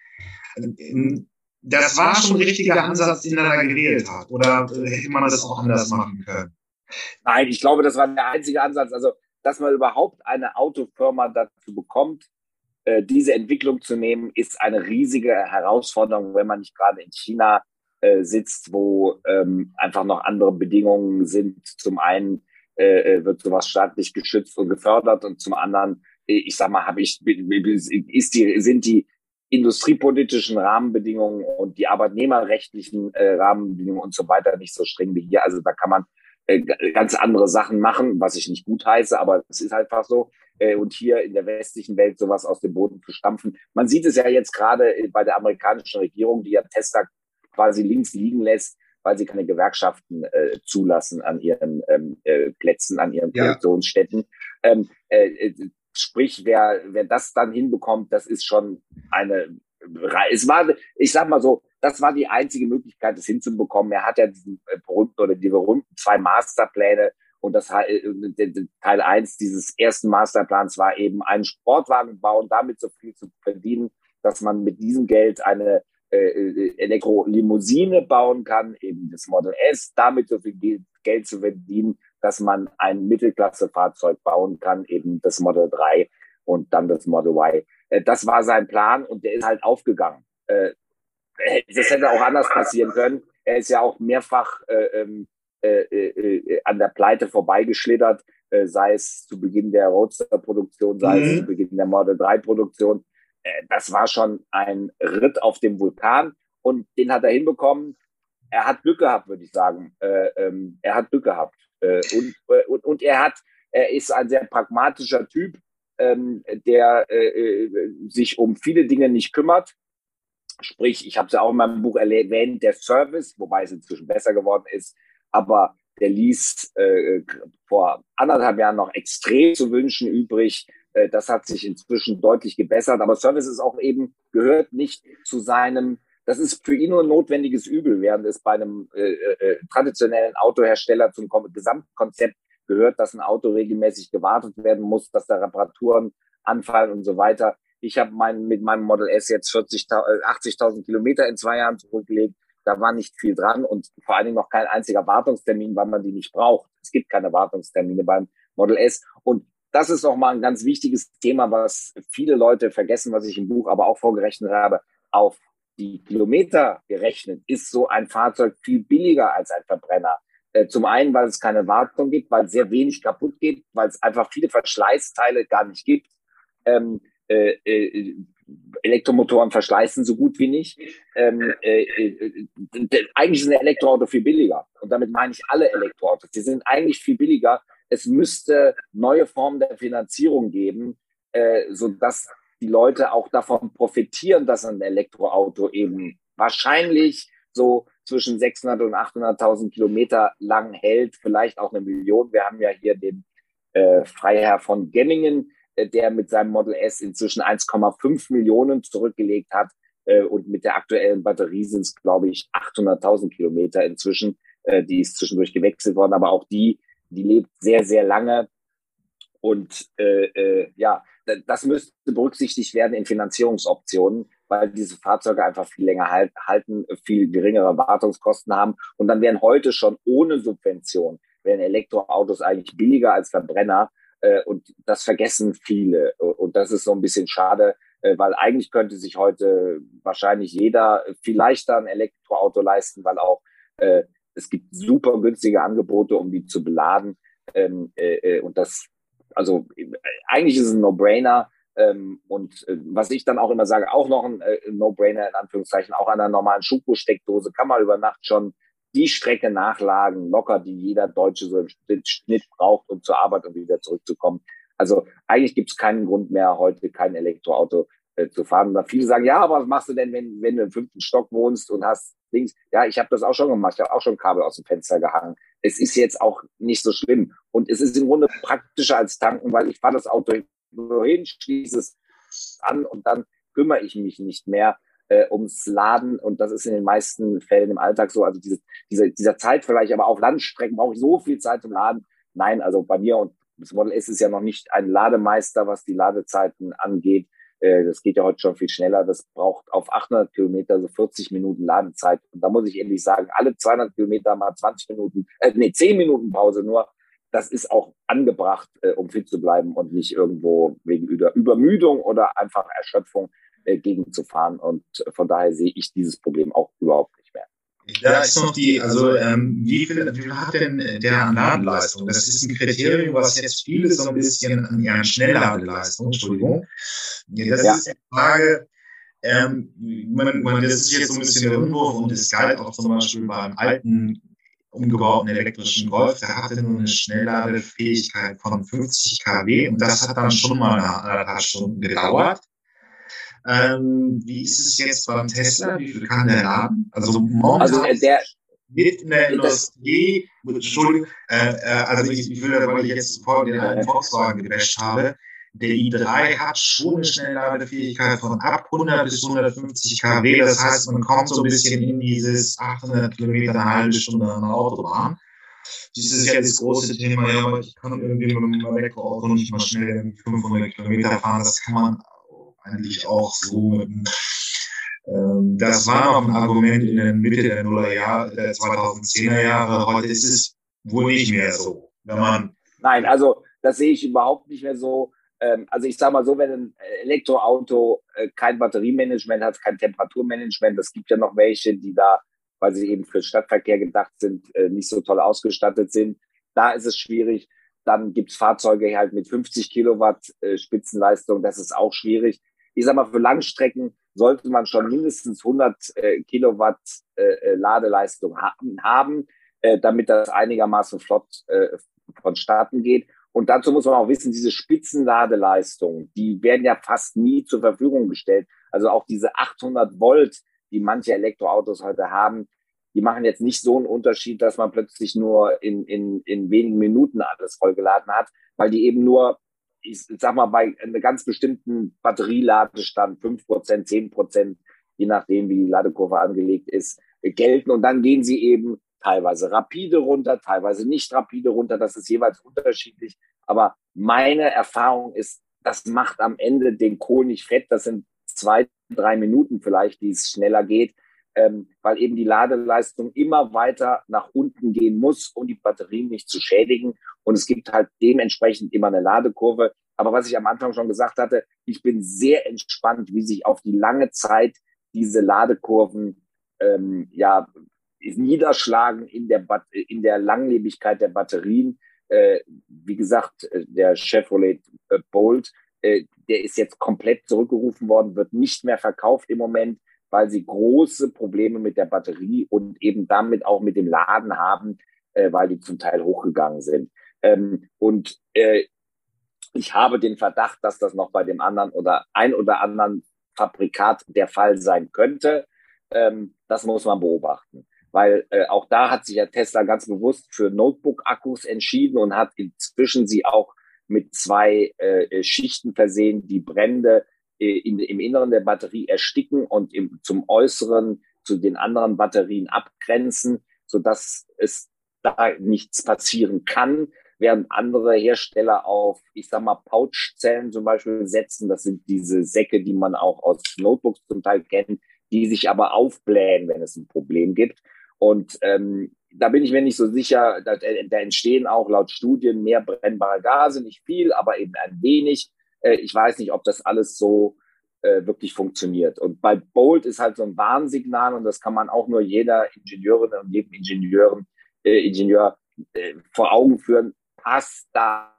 Das war schon ein richtiger Ansatz, den er da gewählt hat. Oder hätte man das auch anders machen können? Nein, ich glaube, das war der einzige Ansatz. Also, dass man überhaupt eine Autofirma dazu bekommt, äh, diese Entwicklung zu nehmen, ist eine riesige Herausforderung, wenn man nicht gerade in China äh, sitzt, wo ähm, einfach noch andere Bedingungen sind. Zum einen äh, äh wird sowas staatlich geschützt und gefördert und zum anderen, äh, ich sag mal, habe ich, ist die, sind die industriepolitischen Rahmenbedingungen und die arbeitnehmerrechtlichen äh, Rahmenbedingungen und so weiter nicht so streng wie hier. Also da kann man äh, ganz andere Sachen machen, was ich nicht gut heiße, aber es ist einfach so. Äh, und hier in der westlichen Welt sowas aus dem Boden zu stampfen. Man sieht es ja jetzt gerade bei der amerikanischen Regierung, die ja Tesla quasi links liegen lässt, weil sie keine Gewerkschaften äh, zulassen an ihren ähm, äh, Plätzen, an ihren ja. Produktionsstätten. Ähm, äh, äh, sprich, wer, wer das dann hinbekommt, das ist schon eine es war, ich sag mal so, das war die einzige Möglichkeit, das hinzubekommen. Er hat ja diesen äh, berühmten oder die berühmten zwei Masterpläne und das äh, Teil eins dieses ersten Masterplans war eben einen Sportwagen bauen, damit so viel zu verdienen, dass man mit diesem Geld eine äh, äh Elektrolimousine bauen kann, eben das Model S, damit so viel Geld zu verdienen, dass man ein Mittelklassefahrzeug bauen kann, eben das Model 3 und dann das Model Y. Das war sein Plan und der ist halt aufgegangen. Das hätte auch anders passieren können. Er ist ja auch mehrfach ähm, äh, äh, äh, an der Pleite vorbeigeschlittert, äh, sei es zu Beginn der Roadster-Produktion, sei mhm. es zu Beginn der Model 3-Produktion. Äh, das war schon ein Ritt auf dem Vulkan und den hat er hinbekommen. Er hat Glück gehabt, würde ich sagen. Äh, ähm, er hat Glück gehabt. Und, und, und er hat, er ist ein sehr pragmatischer Typ, ähm, der sich um viele Dinge nicht kümmert. Sprich, ich habe es ja auch in meinem Buch erwähnt, der Service, wobei es inzwischen besser geworden ist, aber der ließ äh, vor anderthalb Jahren noch extrem zu wünschen übrig. Äh, das hat sich inzwischen deutlich gebessert, aber Service ist auch eben, gehört nicht zu seinem, das ist für ihn nur ein notwendiges Übel, während es bei einem äh, äh, traditionellen Autohersteller zum Gesamtkonzept gehört, dass ein Auto regelmäßig gewartet werden muss, dass da Reparaturen anfallen und so weiter. Ich habe mein, mit meinem Model S jetzt 40, 80.000 äh, Kilometer in zwei Jahren zurückgelegt da war nicht viel dran und vor allen Dingen noch kein einziger Wartungstermin, weil man die nicht braucht. Es gibt keine Wartungstermine beim Model S. Und das ist auch mal ein ganz wichtiges Thema, was viele Leute vergessen, was ich im Buch aber auch vorgerechnet habe. Auf die Kilometer gerechnet ist so ein Fahrzeug viel billiger als ein Verbrenner. Äh, zum einen, weil es keine Wartung gibt, weil sehr wenig kaputt geht, weil es einfach viele Verschleißteile gar nicht gibt. Ähm, äh, äh, Elektromotoren verschleißen so gut wie nicht. Ähm, äh, äh, eigentlich ist ein Elektroauto viel billiger. Und damit meine ich alle Elektroautos. Die sind eigentlich viel billiger. Es müsste neue Formen der Finanzierung geben, äh, sodass die Leute auch davon profitieren, dass ein Elektroauto eben wahrscheinlich so zwischen 600 und 800.000 Kilometer lang hält, vielleicht auch eine Million. Wir haben ja hier den äh, Freiherr von Gemmingen, der mit seinem Model S inzwischen 1,5 Millionen zurückgelegt hat. Äh, und mit der aktuellen Batterie sind es, glaube ich, 800.000 Kilometer inzwischen. Äh, die ist zwischendurch gewechselt worden, aber auch die, die lebt sehr, sehr lange. Und äh, äh, ja, das müsste berücksichtigt werden in Finanzierungsoptionen, weil diese Fahrzeuge einfach viel länger halt, halten, viel geringere Wartungskosten haben. Und dann wären heute schon ohne Subvention, wären Elektroautos eigentlich billiger als Verbrenner. Äh, und das vergessen viele. Und das ist so ein bisschen schade, äh, weil eigentlich könnte sich heute wahrscheinlich jeder vielleicht ein Elektroauto leisten, weil auch äh, es gibt super günstige Angebote, um die zu beladen. Ähm, äh, äh und das, also eigentlich ist es ein No-Brainer. Ähm, und äh, was ich dann auch immer sage, auch noch ein äh, No-Brainer in Anführungszeichen, auch an einer normalen Schuko-Steckdose kann man über Nacht schon die Strecke nachlagen, locker, die jeder Deutsche so im Schnitt braucht, um zur Arbeit und wieder zurückzukommen. Also eigentlich gibt es keinen Grund mehr, heute kein Elektroauto äh, zu fahren. Und viele sagen, ja, aber was machst du denn, wenn, wenn du im fünften Stock wohnst und hast Dings? Ja, ich habe das auch schon gemacht. Ich habe auch schon Kabel aus dem Fenster gehangen. Es ist jetzt auch nicht so schlimm. Und es ist im Grunde praktischer als tanken, weil ich fahre das Auto hin, schließe es an und dann kümmere ich mich nicht mehr äh, ums Laden und das ist in den meisten Fällen im Alltag so. Also diese, diese, dieser Zeitvergleich, aber auf Landstrecken brauche ich so viel Zeit zum Laden. Nein, also bei mir und das Model S ist ja noch nicht ein Lademeister, was die Ladezeiten angeht. Äh, das geht ja heute schon viel schneller. Das braucht auf 800 Kilometer so 40 Minuten Ladezeit. Und da muss ich ehrlich sagen, alle 200 Kilometer mal 20 Minuten, äh, nee, 10 Minuten Pause nur. Das ist auch angebracht, äh, um fit zu bleiben und nicht irgendwo wegen Übermüdung oder einfach Erschöpfung äh, gegenzufahren. Und von daher sehe ich dieses Problem auch überhaupt nicht mehr. Da ist noch die, also ähm, wie, viel, wie viel hat denn der Ladeleistung? Das ist ein Kriterium, was jetzt viele so ein bisschen an ihren Schnellladeleistung, Entschuldigung. Das ja. ist die Frage, ähm, man, man, das ist jetzt so ein bisschen der Unwurf und es galt auch zum Beispiel beim alten umgebauten elektrischen Golf, der hatte nur eine Schnellladefähigkeit von 50 kW und das hat dann schon mal eine anderthalb Stunden gedauert. Ähm, wie ist es jetzt beim Tesla? Wie viel kann der laden? Also momentan also der, mit in der Industrie, Entschuldigung, äh, äh, also ich, ich will, weil ich jetzt vor den alten Volkswagen gebasht habe, der i3 hat schon eine Schnellladefähigkeit von ab 100 bis 150 kW. Das heißt, man kommt so ein bisschen in dieses 800 Kilometer eine halbe Stunde an der Autobahn. Das ist ja das große Thema, ja, aber ich kann irgendwie mit einem Elektroauto nicht mal schnell 500 Kilometer fahren. Das kann man eigentlich auch so ähm, das war noch ein Argument in der Mitte der Nullerjahre, der 2010er Jahre. Heute ist es wohl nicht mehr so. Wenn man Nein, also das sehe ich überhaupt nicht mehr so. Ähm, also ich sage mal so, wenn ein Elektroauto äh, kein Batteriemanagement hat, kein Temperaturmanagement, es gibt ja noch welche, die da, weil sie eben für Stadtverkehr gedacht sind, äh, nicht so toll ausgestattet sind. Da ist es schwierig. Dann gibt es Fahrzeuge halt mit 50 Kilowatt äh, Spitzenleistung, das ist auch schwierig ich sag mal, für Langstrecken sollte man schon mindestens 100 äh, Kilowatt äh, äh, Ladeleistung haben, haben äh, damit das einigermaßen flott äh, vonstatten geht. Und dazu muss man auch wissen, diese Spitzenladeleistungen, die werden ja fast nie zur Verfügung gestellt. Also auch diese 800 Volt, die manche Elektroautos heute haben, die machen jetzt nicht so einen Unterschied, dass man plötzlich nur in, in, in wenigen Minuten alles vollgeladen hat, weil die eben nur ich sag mal, bei einem ganz bestimmten Batterieladestand, fünf Prozent, zehn Prozent, je nachdem, wie die Ladekurve angelegt ist, gelten. Und dann gehen sie eben teilweise rapide runter, teilweise nicht rapide runter. Das ist jeweils unterschiedlich. Aber meine Erfahrung ist, das macht am Ende den Kohl nicht fett. Das sind zwei, drei Minuten vielleicht, die es schneller geht, ähm, weil eben die Ladeleistung immer weiter nach unten gehen muss, um die Batterien nicht zu schädigen. Und es gibt halt dementsprechend immer eine Ladekurve. Aber was ich am Anfang schon gesagt hatte, ich bin sehr entspannt, wie sich auf die lange Zeit diese Ladekurven ähm, ja niederschlagen in der, in der Langlebigkeit der Batterien. Äh, wie gesagt, äh, der Chevrolet äh, Bolt, äh, der ist jetzt komplett zurückgerufen worden, wird nicht mehr verkauft im Moment, weil sie große Probleme mit der Batterie und eben damit auch mit dem Laden haben, äh, weil die zum Teil hochgegangen sind. Ähm, und äh, ich habe den Verdacht, dass das noch bei dem anderen oder ein oder anderen Fabrikat der Fall sein könnte. Ähm, das muss man beobachten. Weil äh, auch da hat sich ja Tesla ganz bewusst für Notebook-Akkus entschieden und hat inzwischen sie auch mit zwei äh, Schichten versehen, die Brände in, im Inneren der Batterie ersticken und im, zum Äußeren zu den anderen Batterien abgrenzen, so dass es da nichts passieren kann, während andere Hersteller auf, ich sag mal, Pouchzellen zum Beispiel setzen. Das sind diese Säcke, die man auch aus Notebooks zum Teil kennt, die sich aber aufblähen, wenn es ein Problem gibt. Und ähm, da bin ich mir nicht so sicher, da, da entstehen auch laut Studien mehr brennbare Gase, nicht viel, aber eben ein wenig. Äh, ich weiß nicht, ob das alles so äh, wirklich funktioniert. Und bei Bolt ist halt so ein Warnsignal und das kann man auch nur jeder Ingenieurin und jedem Ingenieuren, äh, Ingenieur äh, vor Augen führen. Passt da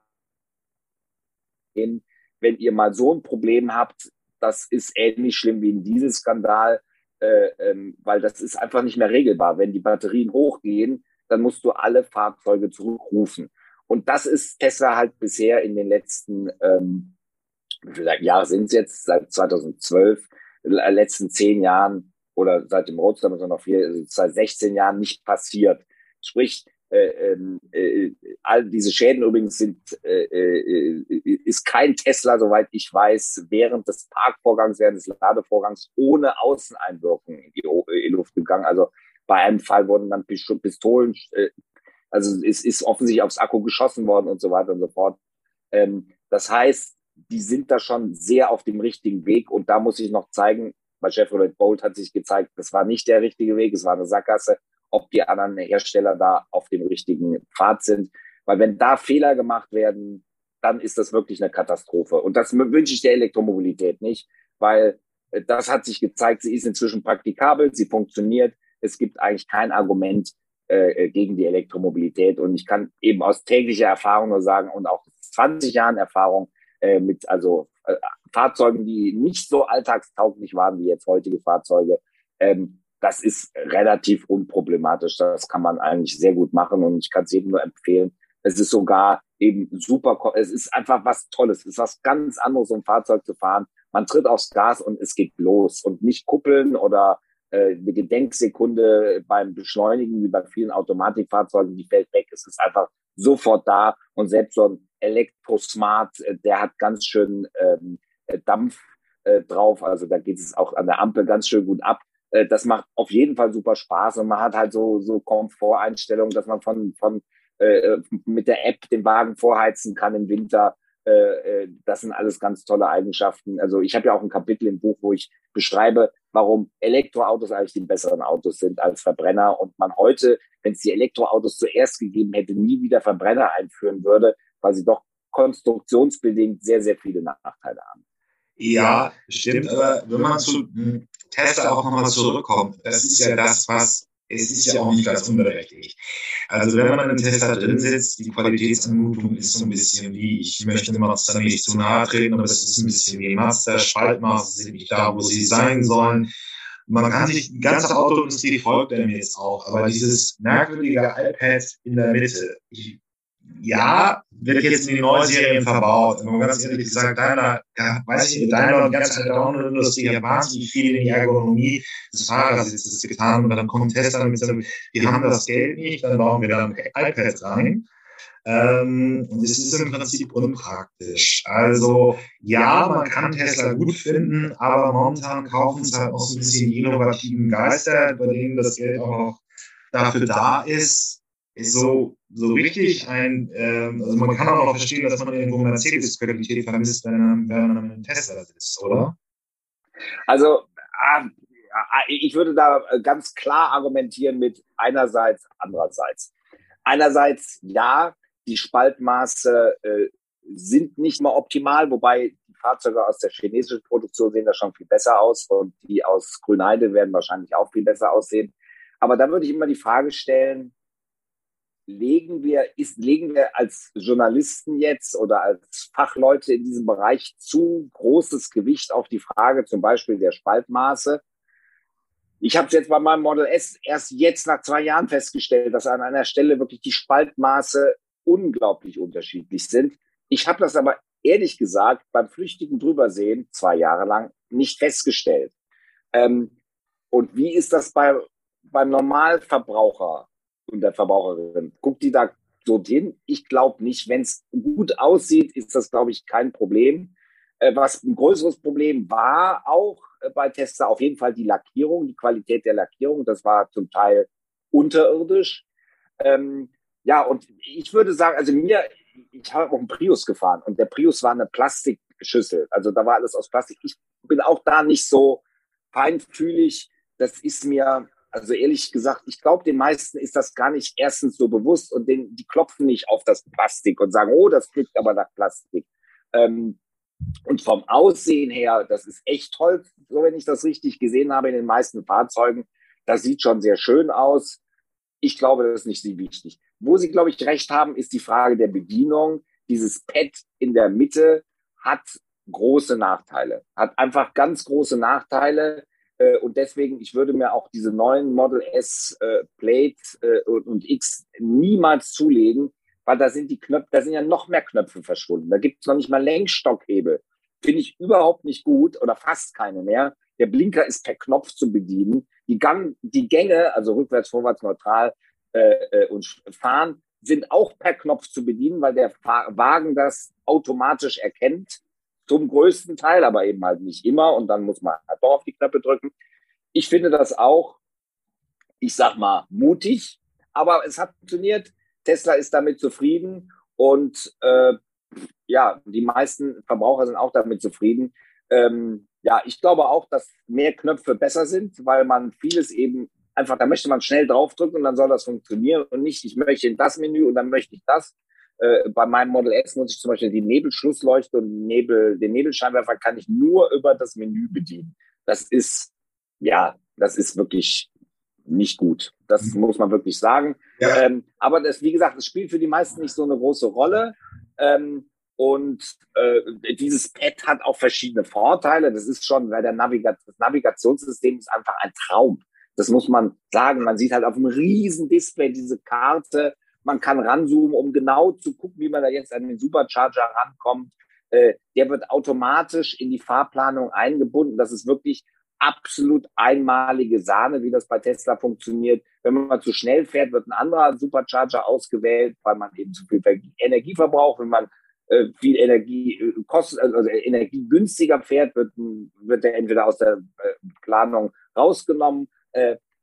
hin, wenn ihr mal so ein Problem habt, das ist ähnlich schlimm wie in diesem Skandal, äh, ähm, weil das ist einfach nicht mehr regelbar. Wenn die Batterien hochgehen, dann musst du alle Fahrzeuge zurückrufen. Und das ist Tesla halt bisher in den letzten ähm, wie viele Jahre sind es jetzt? Seit 2012, äh, letzten zehn Jahren oder seit dem Roadster noch viel, also seit 16 Jahren nicht passiert. Sprich, äh, ähm, äh, all diese Schäden übrigens sind, äh, äh, ist kein Tesla, soweit ich weiß, während des Parkvorgangs, während des Ladevorgangs ohne Außeneinwirkung in die, in die Luft gegangen. Also bei einem Fall wurden dann Pistolen, äh, also es ist offensichtlich aufs Akku geschossen worden und so weiter und so fort. Ähm, das heißt, die sind da schon sehr auf dem richtigen Weg. Und da muss ich noch zeigen, bei Chevrolet Bolt hat sich gezeigt, das war nicht der richtige Weg, es war eine Sackgasse, ob die anderen Hersteller da auf dem richtigen Pfad sind. Weil wenn da Fehler gemacht werden, dann ist das wirklich eine Katastrophe. Und das wünsche ich der Elektromobilität nicht, weil äh, das hat sich gezeigt, sie ist inzwischen praktikabel, sie funktioniert. Es gibt eigentlich kein Argument äh, gegen die Elektromobilität. Und ich kann eben aus täglicher Erfahrung nur sagen und auch 20 Jahren Erfahrung, äh, mit also äh, Fahrzeugen, die nicht so alltagstauglich waren wie jetzt heutige Fahrzeuge. Ähm, das ist relativ unproblematisch. Das kann man eigentlich sehr gut machen und ich kann es jedem nur empfehlen. Es ist sogar eben super, es ist einfach was Tolles. Es ist was ganz anderes, um ein Fahrzeug zu fahren. Man tritt aufs Gas und es geht los und nicht kuppeln oder äh, eine Gedenksekunde beim Beschleunigen wie bei vielen Automatikfahrzeugen, die fällt weg. Es ist einfach sofort da und selbst so ein Elektrosmart, äh, der hat ganz schön ähm, äh, Dampf äh, drauf. Also da geht es auch an der Ampel ganz schön gut ab. Äh, das macht auf jeden Fall super Spaß und man hat halt so, so Komforteinstellungen, dass man von, von äh, mit der App den Wagen vorheizen kann im Winter. Äh, das sind alles ganz tolle Eigenschaften. Also ich habe ja auch ein Kapitel im Buch, wo ich beschreibe, warum Elektroautos eigentlich die besseren Autos sind als Verbrenner und man heute, wenn es die Elektroautos zuerst gegeben hätte, nie wieder Verbrenner einführen würde, weil sie doch konstruktionsbedingt sehr, sehr viele Nachteile haben. Ja, stimmt, aber wenn man zu Tesla auch nochmal zurückkommt, das ist ja das, was, es ist ja auch nicht ganz unberechtigt. Also wenn man in einem Tesla drin sitzt, die Qualitätsanmutung ist so ein bisschen wie, ich möchte Mazda nicht zu nahe treten, aber es ist ein bisschen wie Mazda, Spaltmaße sind nicht da, wo sie sein sollen. Man kann sich, die ganze Autoindustrie folgt dem jetzt auch, aber dieses merkwürdige iPad in der Mitte, ich ja, wird jetzt in die neuen Serien verbaut. Und ganz ehrlich gesagt, deiner, ja, weiß ich, deiner und ganz alte Autoindustrie hat wahnsinnig viel in die Ergonomie des Fahrers jetzt getan. Und dann kommt Tesla mit so, wir haben das Geld nicht, dann bauen wir dann iPads rein. Ähm, und es ist im Prinzip unpraktisch. Also ja, man kann Tesla gut finden, aber momentan kaufen es halt auch so ein bisschen die innovativen Geister, bei denen das Geld auch dafür da ist, so, so richtig ein, ähm, also man kann auch noch verstehen, dass man irgendwo Mercedes-Qualität vermisst, wenn man, wenn man einem Tesla sitzt, oder? Also, äh, ich würde da ganz klar argumentieren mit einerseits, andererseits. Einerseits, ja, die Spaltmaße äh, sind nicht mal optimal, wobei die Fahrzeuge aus der chinesischen Produktion sehen da schon viel besser aus und die aus Grünheide werden wahrscheinlich auch viel besser aussehen. Aber da würde ich immer die Frage stellen, legen wir, ist, legen wir als Journalisten jetzt oder als Fachleute in diesem Bereich zu großes Gewicht auf die Frage zum Beispiel der Spaltmaße? Ich habe es jetzt bei meinem Model S erst jetzt nach zwei Jahren festgestellt, dass an einer Stelle wirklich die Spaltmaße unglaublich unterschiedlich sind. Ich habe das aber ehrlich gesagt beim flüchtigen Drübersehen zwei Jahre lang nicht festgestellt. Ähm, und wie ist das bei, beim Normalverbraucher? Und der Verbraucherin. Guckt die da dorthin? Ich glaube nicht. Wenn es gut aussieht, ist das, glaube ich, kein Problem. Äh, was ein größeres Problem war auch äh, bei Tesla auf jeden Fall die Lackierung, die Qualität der Lackierung. Das war zum Teil unterirdisch. Ähm, ja, und ich würde sagen, also mir, ich habe auch einen Prius gefahren und der Prius war eine Plastikschüssel. Also da war alles aus Plastik. Ich bin auch da nicht so feinfühlig. Das ist mir, also ehrlich gesagt, ich glaube, den meisten ist das gar nicht erstens so bewusst und den, die klopfen nicht auf das Plastik und sagen, oh, das klingt aber nach Plastik. Ähm, und vom Aussehen her, das ist echt toll, so wenn ich das richtig gesehen habe in den meisten Fahrzeugen. Das sieht schon sehr schön aus. Ich glaube, das ist nicht so wichtig. Wo Sie, glaube ich, recht haben, ist die Frage der Bedienung. Dieses Pad in der Mitte hat große Nachteile, hat einfach ganz große Nachteile. Äh, und deswegen, ich würde mir auch diese neuen Model S äh, Plate äh, und X niemals zulegen, weil da sind die Knöpfe, da sind ja noch mehr Knöpfe verschwunden. Da gibt es noch nicht mal Lenkstockhebel. Finde ich überhaupt nicht gut oder fast keine mehr. Der Blinker ist per Knopf zu bedienen. Die, Gang, die Gänge, also rückwärts, vorwärts, neutral äh, äh und fahren, sind auch per Knopf zu bedienen, weil der Wagen das automatisch erkennt. Zum größten Teil, aber eben halt nicht immer. Und dann muss man halt doch auf die Knöpfe drücken. Ich finde das auch, ich sag mal, mutig, aber es hat funktioniert. Tesla ist damit zufrieden und äh, ja, die meisten Verbraucher sind auch damit zufrieden. Ähm, ja, ich glaube auch, dass mehr Knöpfe besser sind, weil man vieles eben einfach, da möchte man schnell draufdrücken und dann soll das funktionieren und nicht, ich möchte in das Menü und dann möchte ich das. Äh, bei meinem Model S muss ich zum Beispiel die Nebelschlussleuchte und Nebel, den Nebelscheinwerfer kann ich nur über das Menü bedienen. Das ist, ja, das ist wirklich nicht gut. Das mhm. muss man wirklich sagen. Ja. Ähm, aber das, wie gesagt, es spielt für die meisten nicht so eine große Rolle. Ähm, und äh, dieses Pad hat auch verschiedene Vorteile. Das ist schon, weil der Naviga das Navigationssystem ist einfach ein Traum. Das muss man sagen. Man sieht halt auf einem riesen Display diese Karte. Man kann ranzoomen, um genau zu gucken, wie man da jetzt an den Supercharger rankommt. Äh, der wird automatisch in die Fahrplanung eingebunden. Das ist wirklich absolut einmalige Sahne, wie das bei Tesla funktioniert. Wenn man zu schnell fährt, wird ein anderer Supercharger ausgewählt, weil man eben zu viel Energie verbraucht. Wenn man äh, viel Energie äh, kostet, also, also Energie günstiger fährt, wird, wird der entweder aus der Planung rausgenommen.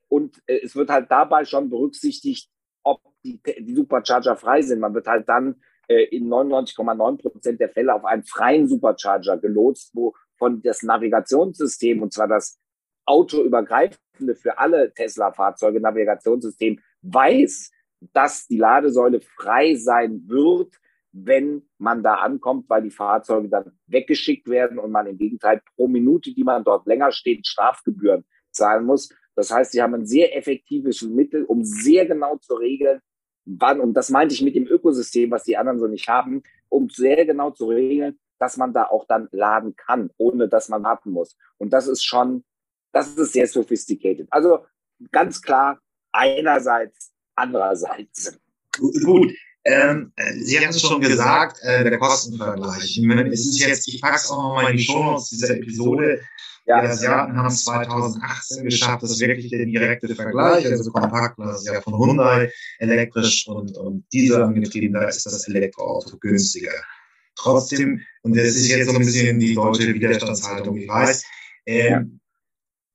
Und es wird halt dabei schon berücksichtigt, ob die, die Supercharger frei sind. Man wird halt dann äh, in 99,9 Prozent der Fälle auf einen freien Supercharger gelotst, wo von das Navigationssystem, und zwar das autoübergreifende für alle Tesla-Fahrzeuge Navigationssystem, weiß, dass die Ladesäule frei sein wird, wenn man da ankommt, weil die Fahrzeuge dann weggeschickt werden und man im Gegenteil pro Minute, die man dort länger steht, Strafgebühren zahlen muss. Das heißt, sie haben ein sehr effektives Mittel, um sehr genau zu regeln, wann, und das meinte ich mit dem Ökosystem, was die anderen so nicht haben, um sehr genau zu regeln, dass man da auch dann laden kann, ohne dass man warten muss. Und das ist schon, das ist sehr sophisticated. Also ganz klar, einerseits, andererseits. Gut. Ähm, Sie haben es schon gesagt, äh, der Kostenvergleich. Es ist jetzt, ich packe es auch nochmal in die Show Notes dieser Episode. Ja, die Asiaten haben es 2018 geschafft, das ist wirklich der direkte Vergleich, also kompakt, das ist ja von Hyundai elektrisch und, und Diesel angetrieben, da ist das Elektroauto günstiger. Trotzdem, und das ist jetzt so ein bisschen die deutsche Widerstandshaltung, ich weiß, ähm,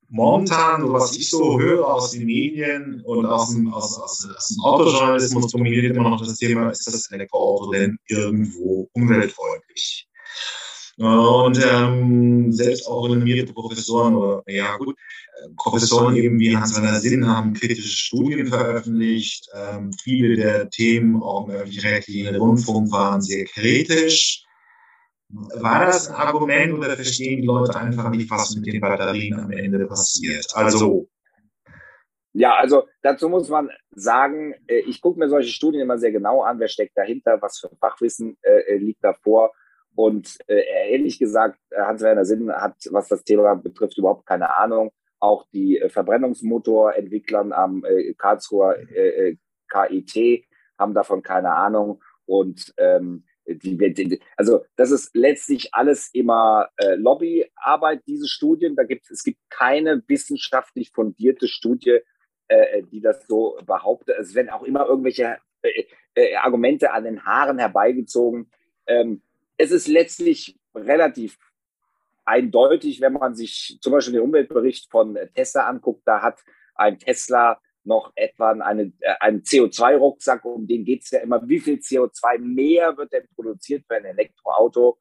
momentan, so was ich so höre aus den Medien und aus dem, aus, aus, aus dem Autojournalismus, dominiert immer noch das Thema, ist das Elektroauto denn irgendwo umweltfreundlich? Und ähm, selbst auch renommierte Professoren oder ja gut, äh, Professoren eben wie Hans-Werner Sinn haben kritische Studien veröffentlicht. Ähm, viele der Themen auch im öffentlich-rechtlichen Rundfunk waren sehr kritisch. War das ein Argument oder verstehen die Leute einfach nicht, was mit den Batterien am Ende passiert? Also ja, also dazu muss man sagen, äh, ich gucke mir solche Studien immer sehr genau an, wer steckt dahinter, was für Fachwissen äh, liegt davor. Und äh, ehrlich gesagt, Hans-Werner Sinn hat, was das Thema betrifft, überhaupt keine Ahnung. Auch die äh, Verbrennungsmotorentwicklern am äh, Karlsruher äh, KIT haben davon keine Ahnung. Und ähm, die, also das ist letztlich alles immer äh, Lobbyarbeit, diese Studien. Da gibt es gibt keine wissenschaftlich fundierte Studie, äh, die das so behauptet. Es werden auch immer irgendwelche äh, äh, Argumente an den Haaren herbeigezogen. Ähm, es ist letztlich relativ eindeutig, wenn man sich zum Beispiel den Umweltbericht von Tesla anguckt, da hat ein Tesla noch etwa eine, äh, einen CO2-Rucksack, um den geht es ja immer, wie viel CO2 mehr wird denn produziert für ein Elektroauto,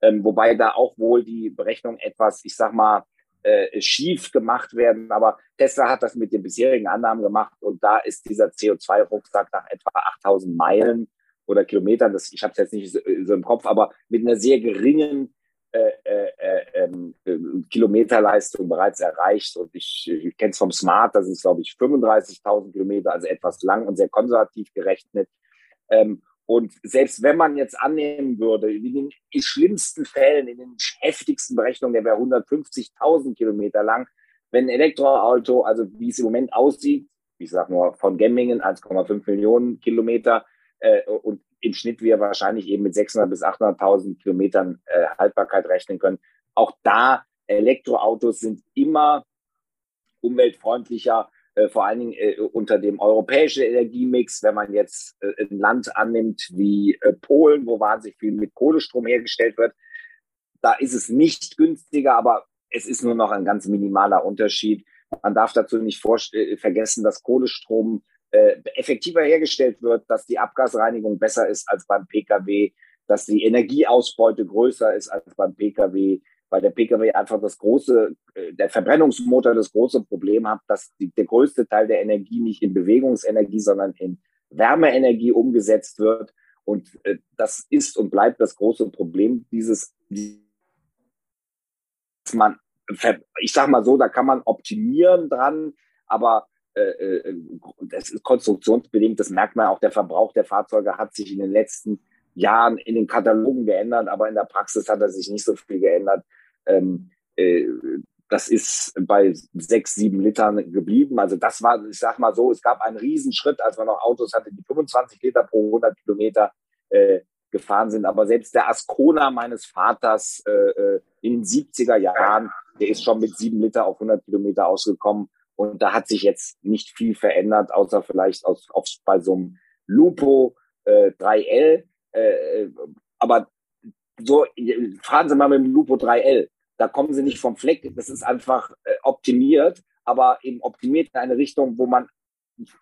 ähm, wobei da auch wohl die Berechnung etwas, ich sag mal, äh, schief gemacht werden. Aber Tesla hat das mit den bisherigen Annahmen gemacht und da ist dieser CO2-Rucksack nach etwa 8000 Meilen oder Kilometern, das, ich habe es jetzt nicht so, so, im Kopf, aber mit einer sehr geringen äh, äh, äh ähm, Kilometerleistung bereits erreicht. Und ich, ich kenne es vom Smart, das ist, glaube ich, 35.000 Kilometer, also etwas lang und sehr konservativ gerechnet. Ähm, und selbst wenn man jetzt annehmen würde, in den schlimmsten Fällen, in den heftigsten Berechnungen, der wäre 150.000 Kilometer lang, wenn ein Elektroauto, also wie es im Moment aussieht, ich sage nur von Gemmingen 1,5 Millionen Kilometer äh, und im Schnitt wir wahrscheinlich eben mit 600.000 bis 800.000 Kilometern äh, Haltbarkeit rechnen können. Auch da Elektroautos sind immer umweltfreundlicher äh, vor allen Dingen äh, unter dem europäischen Energiemix, wenn man jetzt äh, ein Land annimmt wie äh, Polen, wo wahnsinnig viel mit Kohlestrom hergestellt wird, da ist es nicht günstiger, aber es ist nur noch ein ganz minimaler Unterschied. Man darf dazu nicht äh, vergessen, dass Kohlestrom äh, effektiver hergestellt wird, dass die Abgasreinigung besser ist als beim Pkw, dass die Energieausbeute größer ist als beim Pkw, weil der Pkw einfach das große, äh, der Verbrennungsmotor das große Problem hat, dass die, der größte Teil der Energie nicht in Bewegungsenergie, sondern in Wärmeenergie umgesetzt wird. Und äh, das ist und bleibt das große Problem dieses, man, ich sag mal so, da kann man optimieren dran, aber äh, äh, das ist konstruktionsbedingt, das merkt man auch, der Verbrauch der Fahrzeuge hat sich in den letzten Jahren in den Katalogen geändert, aber in der Praxis hat er sich nicht so viel geändert. Ähm, äh, das ist bei sechs, sieben Litern geblieben. Also das war, ich sag mal so, es gab einen Riesenschritt, als man noch Autos hatte, die 25 Liter pro 100 Kilometer äh, gefahren sind. Aber selbst der Ascona meines Vaters äh, äh in den 70er Jahren, der ist schon mit sieben Liter auf 100 Kilometer ausgekommen. Und da hat sich jetzt nicht viel verändert, außer vielleicht aus, auf, bei so einem Lupo äh, 3L. Äh, aber so, fahren Sie mal mit dem Lupo 3L. Da kommen Sie nicht vom Fleck. Das ist einfach äh, optimiert, aber eben optimiert in eine Richtung, wo man,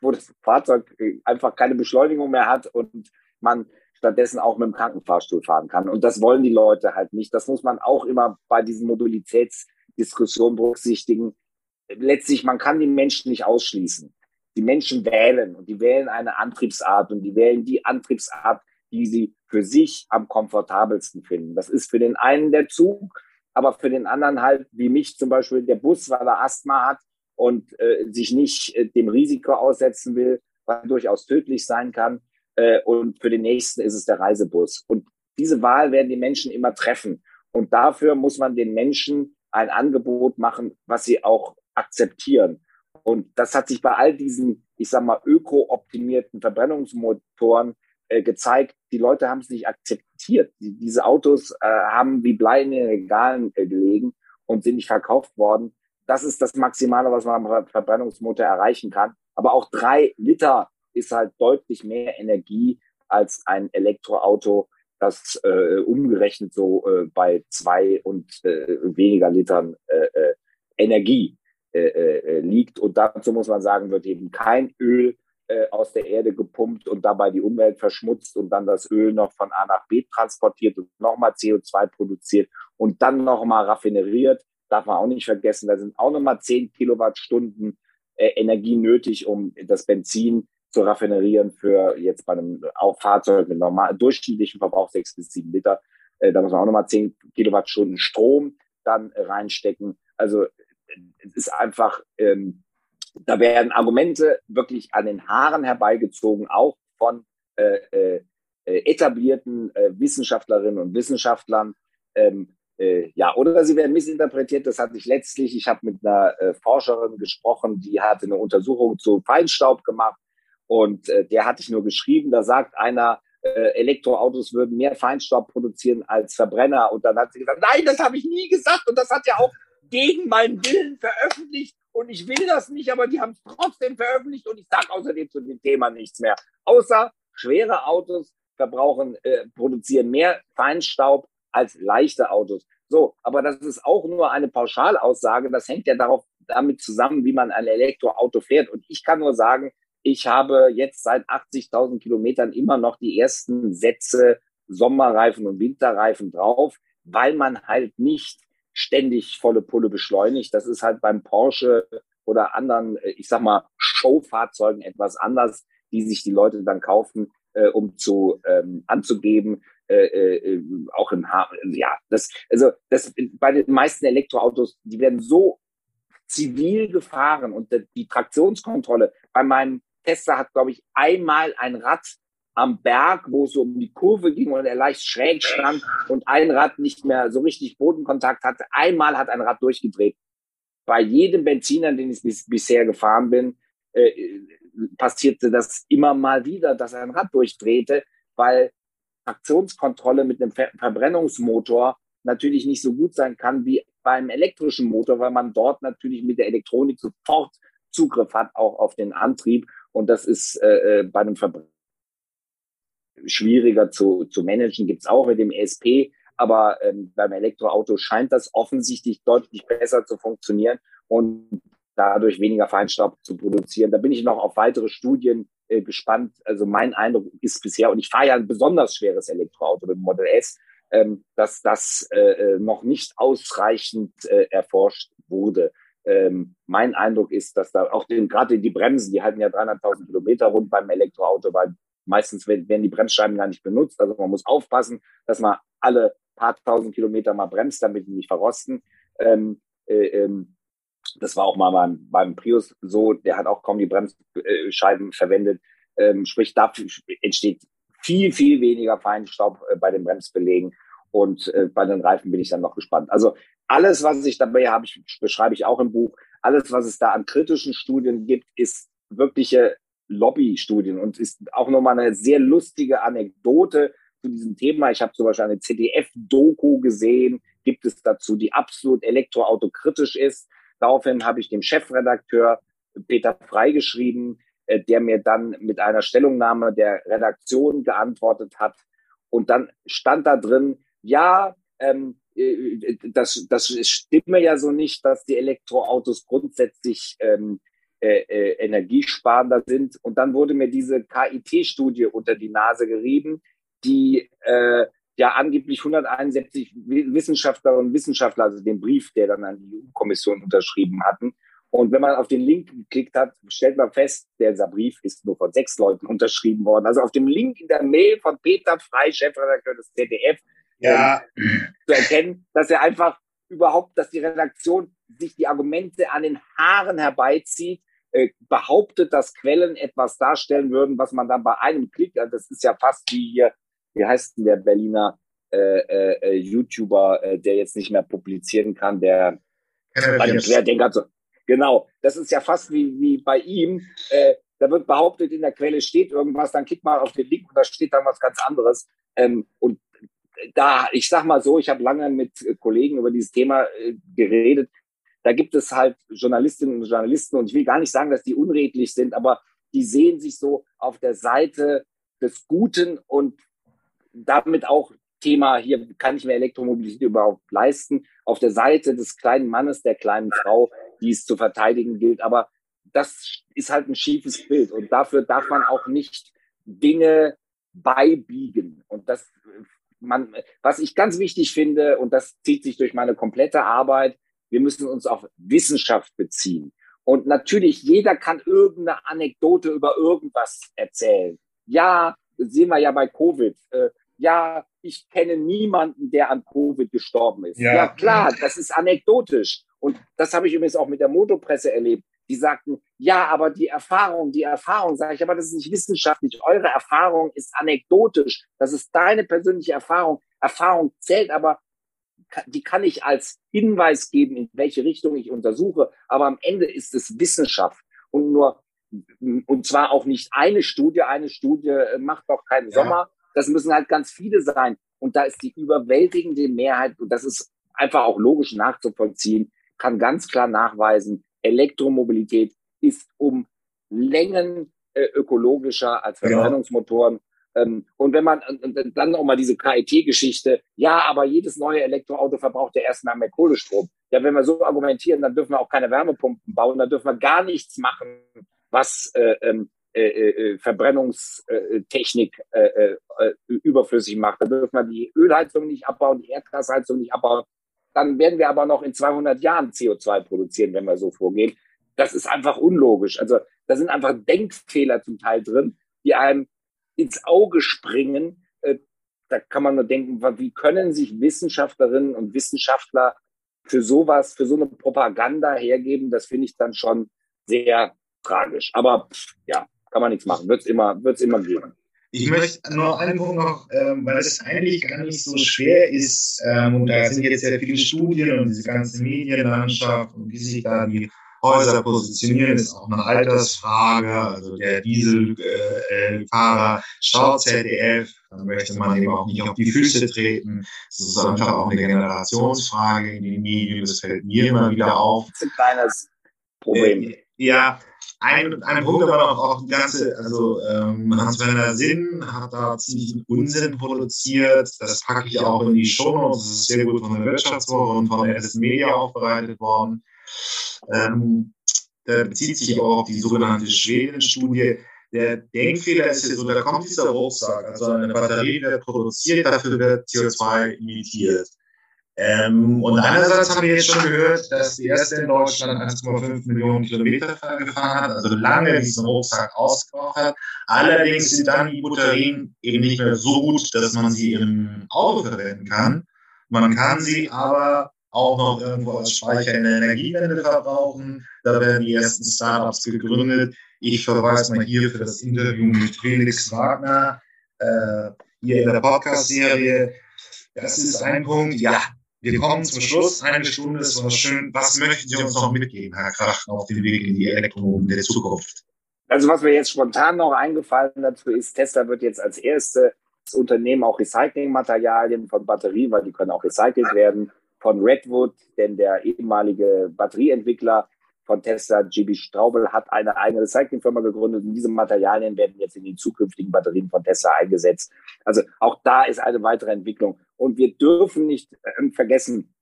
wo das Fahrzeug einfach keine Beschleunigung mehr hat und man stattdessen auch mit dem Krankenfahrstuhl fahren kann. Und das wollen die Leute halt nicht. Das muss man auch immer bei diesen Mobilitätsdiskussionen berücksichtigen. Letztlich, man kann die Menschen nicht ausschließen. Die Menschen wählen und die wählen eine Antriebsart und die wählen die Antriebsart, die sie für sich am komfortabelsten finden. Das ist für den einen der Zug, aber für den anderen halt, wie mich zum Beispiel, der Bus, weil er Asthma hat und äh, sich nicht äh, dem Risiko aussetzen will, was durchaus tödlich sein kann. Äh, und für den nächsten ist es der Reisebus. Und diese Wahl werden die Menschen immer treffen. Und dafür muss man den Menschen ein Angebot machen, was sie auch akzeptieren. Und das hat sich bei all diesen, ich sag mal, öko-optimierten Verbrennungsmotoren äh, gezeigt, die Leute haben es nicht akzeptiert. Die, diese Autos äh, haben wie Blei in den Regalen äh, gelegen und sind nicht verkauft worden. Das ist das Maximale, was man am Verbrennungsmotor erreichen kann. Aber auch drei Liter ist halt deutlich mehr Energie als ein Elektroauto, das äh, umgerechnet so äh, bei zwei und äh, weniger Litern äh, äh, Energie äh, äh, liegt. Und dazu muss man sagen, wird eben kein Öl äh, aus der Erde gepumpt und dabei die Umwelt verschmutzt und dann das Öl noch von A nach B transportiert und nochmal CO2 produziert und dann nochmal raffineriert. Darf man auch nicht vergessen, da sind auch nochmal 10 Kilowattstunden äh, Energie nötig, um das Benzin zu raffinerieren für jetzt bei einem Fahrzeug mit normal durchschnittlichem Verbrauch 6 bis 7 Liter. Da muss man auch nochmal 10 Kilowattstunden Strom dann reinstecken. Also es ist einfach ähm, da werden Argumente wirklich an den Haaren herbeigezogen, auch von äh, äh, etablierten äh, Wissenschaftlerinnen und Wissenschaftlern. Ähm, äh, ja, oder sie werden missinterpretiert. Das hatte ich letztlich. Ich habe mit einer äh, Forscherin gesprochen, die hatte eine Untersuchung zu Feinstaub gemacht und äh, der hatte ich nur geschrieben. Da sagt einer, Elektroautos würden mehr Feinstaub produzieren als Verbrenner. Und dann hat sie gesagt, nein, das habe ich nie gesagt. Und das hat ja auch gegen meinen Willen veröffentlicht und ich will das nicht, aber die haben es trotzdem veröffentlicht und ich sage außerdem zu dem Thema nichts mehr. Außer schwere Autos verbrauchen, äh, produzieren mehr Feinstaub als leichte Autos. So, aber das ist auch nur eine Pauschalaussage. Das hängt ja darauf damit zusammen, wie man ein Elektroauto fährt. Und ich kann nur sagen, ich habe jetzt seit 80.000 Kilometern immer noch die ersten Sätze Sommerreifen und Winterreifen drauf, weil man halt nicht ständig volle Pulle beschleunigt. Das ist halt beim Porsche oder anderen, äh, ich sag mal, Showfahrzeugen etwas anders, die sich die Leute dann kaufen, äh, um zu ähm, anzugeben. Äh, äh, auch im Haar, ja, das, also das bei den meisten Elektroautos, die werden so zivil gefahren und die Traktionskontrolle bei meinem Tesla hat, glaube ich, einmal ein Rad am Berg, wo es so um die Kurve ging und er leicht schräg stand und ein Rad nicht mehr so richtig Bodenkontakt hatte. Einmal hat ein Rad durchgedreht. Bei jedem Benziner, den ich bis, bisher gefahren bin, äh, passierte das immer mal wieder, dass ein Rad durchdrehte, weil Traktionskontrolle mit einem Ver Verbrennungsmotor natürlich nicht so gut sein kann wie beim elektrischen Motor, weil man dort natürlich mit der Elektronik sofort Zugriff hat, auch auf den Antrieb. Und das ist äh, äh bei einem Verbrenner schwieriger zu, zu managen, gibt's auch mit dem ESP. Aber ähm, beim Elektroauto scheint das offensichtlich deutlich besser zu funktionieren und dadurch weniger Feinstaub zu produzieren. Da bin ich noch auf weitere Studien äh, gespannt. Also mein Eindruck ist bisher, und ich fahre ja ein besonders schweres Elektroauto mit Model S, ähm, dass das äh, äh, noch nicht ausreichend äh, erforscht wurde. Ähm, mein Eindruck ist, dass da auch gerade die Bremsen, die halten ja 300.000 Kilometer rund beim Elektroauto, weil meistens werden die Bremsscheiben gar nicht benutzt. Also man muss aufpassen, dass man alle paar tausend Kilometer mal bremst, damit die nicht verrosten. Ähm, äh, ähm, das war auch mal beim, beim Prius so, der hat auch kaum die Bremsscheiben verwendet. Ähm, sprich, da entsteht viel, viel weniger Feinstaub äh, bei den Bremsbelägen. Und äh, bei den Reifen bin ich dann noch gespannt. Also alles, was ich dabei habe, ich, beschreibe ich auch im Buch. Alles, was es da an kritischen Studien gibt, ist wirkliche Lobbystudien und ist auch nochmal eine sehr lustige Anekdote zu diesem Thema. Ich habe zum Beispiel eine CDF-Doku gesehen, gibt es dazu, die absolut elektroautokritisch ist. Daraufhin habe ich dem Chefredakteur Peter Frei geschrieben, äh, der mir dann mit einer Stellungnahme der Redaktion geantwortet hat. Und dann stand da drin, ja, ähm, äh, das, das stimme ja so nicht, dass die Elektroautos grundsätzlich ähm, äh, äh, energiesparender sind. Und dann wurde mir diese KIT-Studie unter die Nase gerieben, die äh, ja angeblich 171 Wissenschaftlerinnen und Wissenschaftler, also den Brief, der dann an die EU-Kommission unterschrieben hatten. Und wenn man auf den Link geklickt hat, stellt man fest, dieser Brief ist nur von sechs Leuten unterschrieben worden. Also auf dem Link in der Mail von Peter Frei, Chefredakteur des ZDF, ja. ähm, zu erkennen, dass er einfach überhaupt, dass die Redaktion sich die Argumente an den Haaren herbeizieht, äh, behauptet, dass Quellen etwas darstellen würden, was man dann bei einem Klick, das ist ja fast wie hier wie heißt denn der Berliner äh, äh, äh, YouTuber, äh, der jetzt nicht mehr publizieren kann, der bei dem Querdenker so. Genau, das ist ja fast wie, wie bei ihm. Äh, da wird behauptet, in der Quelle steht irgendwas, dann klick mal auf den Link und da steht dann was ganz anderes. Ähm, und da, ich sag mal so, ich habe lange mit Kollegen über dieses Thema äh, geredet. Da gibt es halt Journalistinnen und Journalisten und ich will gar nicht sagen, dass die unredlich sind, aber die sehen sich so auf der Seite des Guten und damit auch Thema, hier kann ich mir Elektromobilität überhaupt leisten, auf der Seite des kleinen Mannes, der kleinen Frau, die es zu verteidigen gilt. Aber das ist halt ein schiefes Bild und dafür darf man auch nicht Dinge beibiegen. Und das, man, was ich ganz wichtig finde, und das zieht sich durch meine komplette Arbeit, wir müssen uns auf Wissenschaft beziehen. Und natürlich, jeder kann irgendeine Anekdote über irgendwas erzählen. Ja, sehen wir ja bei Covid. Äh, ja, ich kenne niemanden, der an Covid gestorben ist. Ja, ja klar, das ist anekdotisch. Und das habe ich übrigens auch mit der Motopresse erlebt. Die sagten, ja, aber die Erfahrung, die Erfahrung, sage ich, aber das ist nicht wissenschaftlich. Eure Erfahrung ist anekdotisch. Das ist deine persönliche Erfahrung. Erfahrung zählt, aber die kann ich als Hinweis geben, in welche Richtung ich untersuche. Aber am Ende ist es Wissenschaft und nur, und zwar auch nicht eine Studie. Eine Studie macht doch keinen ja. Sommer, das müssen halt ganz viele sein. Und da ist die überwältigende Mehrheit, und das ist einfach auch logisch nachzuvollziehen, kann ganz klar nachweisen, Elektromobilität ist um Längen äh, ökologischer als Verbrennungsmotoren. Ja. Ähm, und wenn man dann auch mal diese KIT-Geschichte, ja, aber jedes neue Elektroauto verbraucht ja erstmal mehr Kohlestrom. Ja, wenn wir so argumentieren, dann dürfen wir auch keine Wärmepumpen bauen, dann dürfen wir gar nichts machen, was äh, ähm, äh, äh, Verbrennungstechnik äh, äh, äh, überflüssig macht. Dann dürfen wir die Ölheizung nicht abbauen, die Erdgasheizung nicht abbauen. Dann werden wir aber noch in 200 Jahren CO2 produzieren, wenn wir so vorgehen. Das ist einfach unlogisch. Also da sind einfach Denkfehler zum Teil drin, die einem ins Auge springen. Äh, da kann man nur denken, wie können sich Wissenschaftlerinnen und Wissenschaftler für sowas, für so eine Propaganda hergeben? Das finde ich dann schon sehr tragisch. Aber ja, kann man nichts machen. Wird es immer, wird's immer geben. Ich möchte nur einen Punkt noch, ähm, weil es eigentlich gar nicht so schwer ist, ähm, und da sind jetzt sehr viele Studien und diese ganze Medienlandschaft und wie sich da die Häuser positionieren, ist auch eine Altersfrage. Also der Dieselfahrer äh, schaut ZDF, dann möchte man eben auch nicht auf die Füße treten. Das ist einfach auch eine Generationsfrage in den Medien. Das fällt mir immer wieder auf. Das ist ein kleines Problem. Äh, ja, ein, ein Punkt aber noch auch die ganze, also ähm, Hans-Werner Sinn hat da ziemlich Unsinn produziert. Das packe ich auch in die Show Das ist sehr gut von der Wirtschaftswoche und von der SS Media aufbereitet worden. Ähm, der bezieht sich auch auf die sogenannte Schweden-Studie. Der Denkfehler ist hier so, da kommt dieser Rucksack, also eine Batterie wird produziert, dafür wird CO2 emittiert. Ähm, und einerseits haben wir jetzt schon gehört, dass die erste in Deutschland 1,5 Millionen Kilometer gefahren hat, also lange diesen Rucksack ausgebraucht hat. Allerdings sind dann die Batterien eben nicht mehr so gut, dass man sie im Auto verwenden kann. Man kann sie aber auch noch irgendwo als Speicher in der Energiewende verbrauchen. Da werden die ersten Startups gegründet. Ich verweise mal hier für das Interview mit Felix Wagner äh, hier in der Podcast-Serie. Das ist ein Punkt. Ja, wir kommen zum Schluss. Eine Stunde ist noch schön. Was möchten Sie uns noch mitgeben, Herr Krach, auf dem Weg in die Elektromobilität der Zukunft? Also was mir jetzt spontan noch eingefallen dazu ist, Tesla wird jetzt als erstes Unternehmen auch Recyclingmaterialien von Batterien, weil die können auch recycelt werden, von Redwood, denn der ehemalige Batterieentwickler von Tesla, GB Straubel, hat eine eigene Recyclingfirma gegründet und diese Materialien werden jetzt in die zukünftigen Batterien von Tesla eingesetzt. Also auch da ist eine weitere Entwicklung. Und wir dürfen nicht äh, vergessen,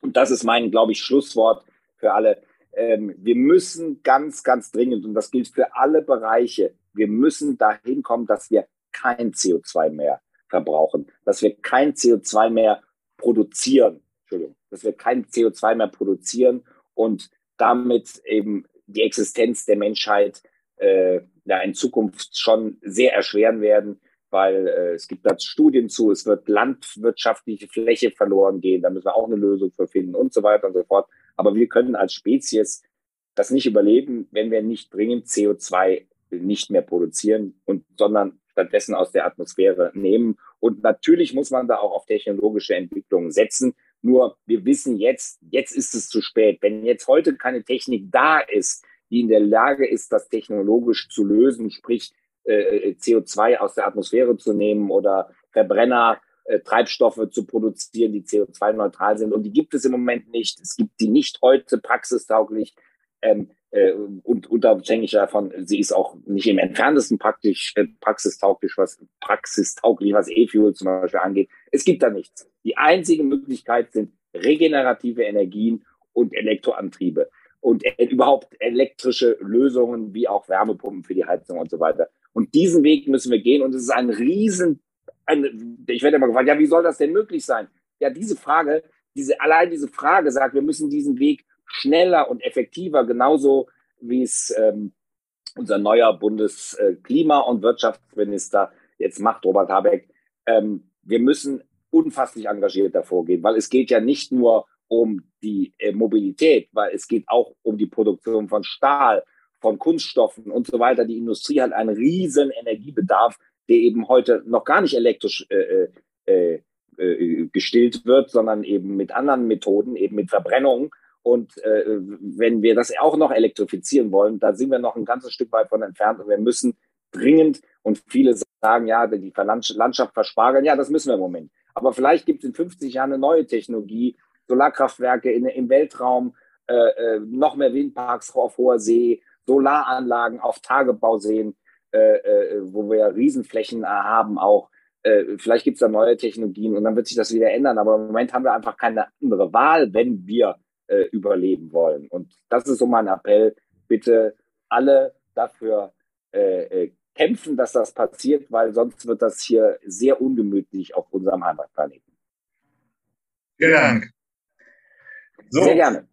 und das ist mein, glaube ich, Schlusswort für alle, ähm, wir müssen ganz, ganz dringend, und das gilt für alle Bereiche, wir müssen dahin kommen, dass wir kein CO2 mehr verbrauchen, dass wir kein CO2 mehr produzieren. Entschuldigung, dass wir kein CO2 mehr produzieren und damit eben die Existenz der Menschheit äh, ja, in Zukunft schon sehr erschweren werden, weil äh, es gibt da Studien zu, es wird landwirtschaftliche Fläche verloren gehen, da müssen wir auch eine Lösung für finden und so weiter und so fort. Aber wir können als Spezies das nicht überleben, wenn wir nicht dringend CO2 nicht mehr produzieren und sondern stattdessen aus der Atmosphäre nehmen. Und natürlich muss man da auch auf technologische Entwicklungen setzen. Nur wir wissen jetzt, jetzt ist es zu spät. Wenn jetzt heute keine Technik da ist, die in der Lage ist, das technologisch zu lösen, sprich äh, CO2 aus der Atmosphäre zu nehmen oder Verbrenner, äh, Treibstoffe zu produzieren, die CO2-neutral sind. Und die gibt es im Moment nicht. Es gibt die nicht heute praxistauglich. Ähm, äh, und unabhängig davon, sie ist auch nicht im entferntesten praktisch äh, praxistauglich, was praxistauglich, was E-Fuel zum Beispiel angeht. Es gibt da nichts. Die einzige Möglichkeit sind regenerative Energien und Elektroantriebe und äh, überhaupt elektrische Lösungen wie auch Wärmepumpen für die Heizung und so weiter. Und diesen Weg müssen wir gehen und es ist ein riesen, ein, ich werde immer gefragt, ja, wie soll das denn möglich sein? Ja, diese Frage, diese, allein diese Frage sagt, wir müssen diesen Weg schneller und effektiver, genauso wie es ähm, unser neuer Bundesklima- und Wirtschaftsminister jetzt macht, Robert Habeck. Ähm, wir müssen unfasslich engagiert davor gehen, weil es geht ja nicht nur um die äh, Mobilität, weil es geht auch um die Produktion von Stahl, von Kunststoffen und so weiter. Die Industrie hat einen riesen Energiebedarf, der eben heute noch gar nicht elektrisch äh, äh, äh, gestillt wird, sondern eben mit anderen Methoden, eben mit Verbrennung. Und äh, wenn wir das auch noch elektrifizieren wollen, da sind wir noch ein ganzes Stück weit von entfernt und wir müssen dringend, und viele sagen, ja, die Landschaft verspargeln, ja, das müssen wir im Moment. Aber vielleicht gibt es in 50 Jahren eine neue Technologie, Solarkraftwerke in, im Weltraum, äh, äh, noch mehr Windparks auf hoher See, Solaranlagen auf Tagebauseen. äh, äh, wo wir Riesenflächen haben auch. Äh, vielleicht gibt es da neue Technologien und dann wird sich das wieder ändern. Aber im Moment haben wir einfach keine andere Wahl, wenn wir äh, überleben wollen. Und das ist so mein Appell. Bitte alle dafür äh, äh, kämpfen, dass das passiert, weil sonst wird das hier sehr ungemütlich auf unserem Heimatplaneten. Vielen Dank. So. Sehr gerne.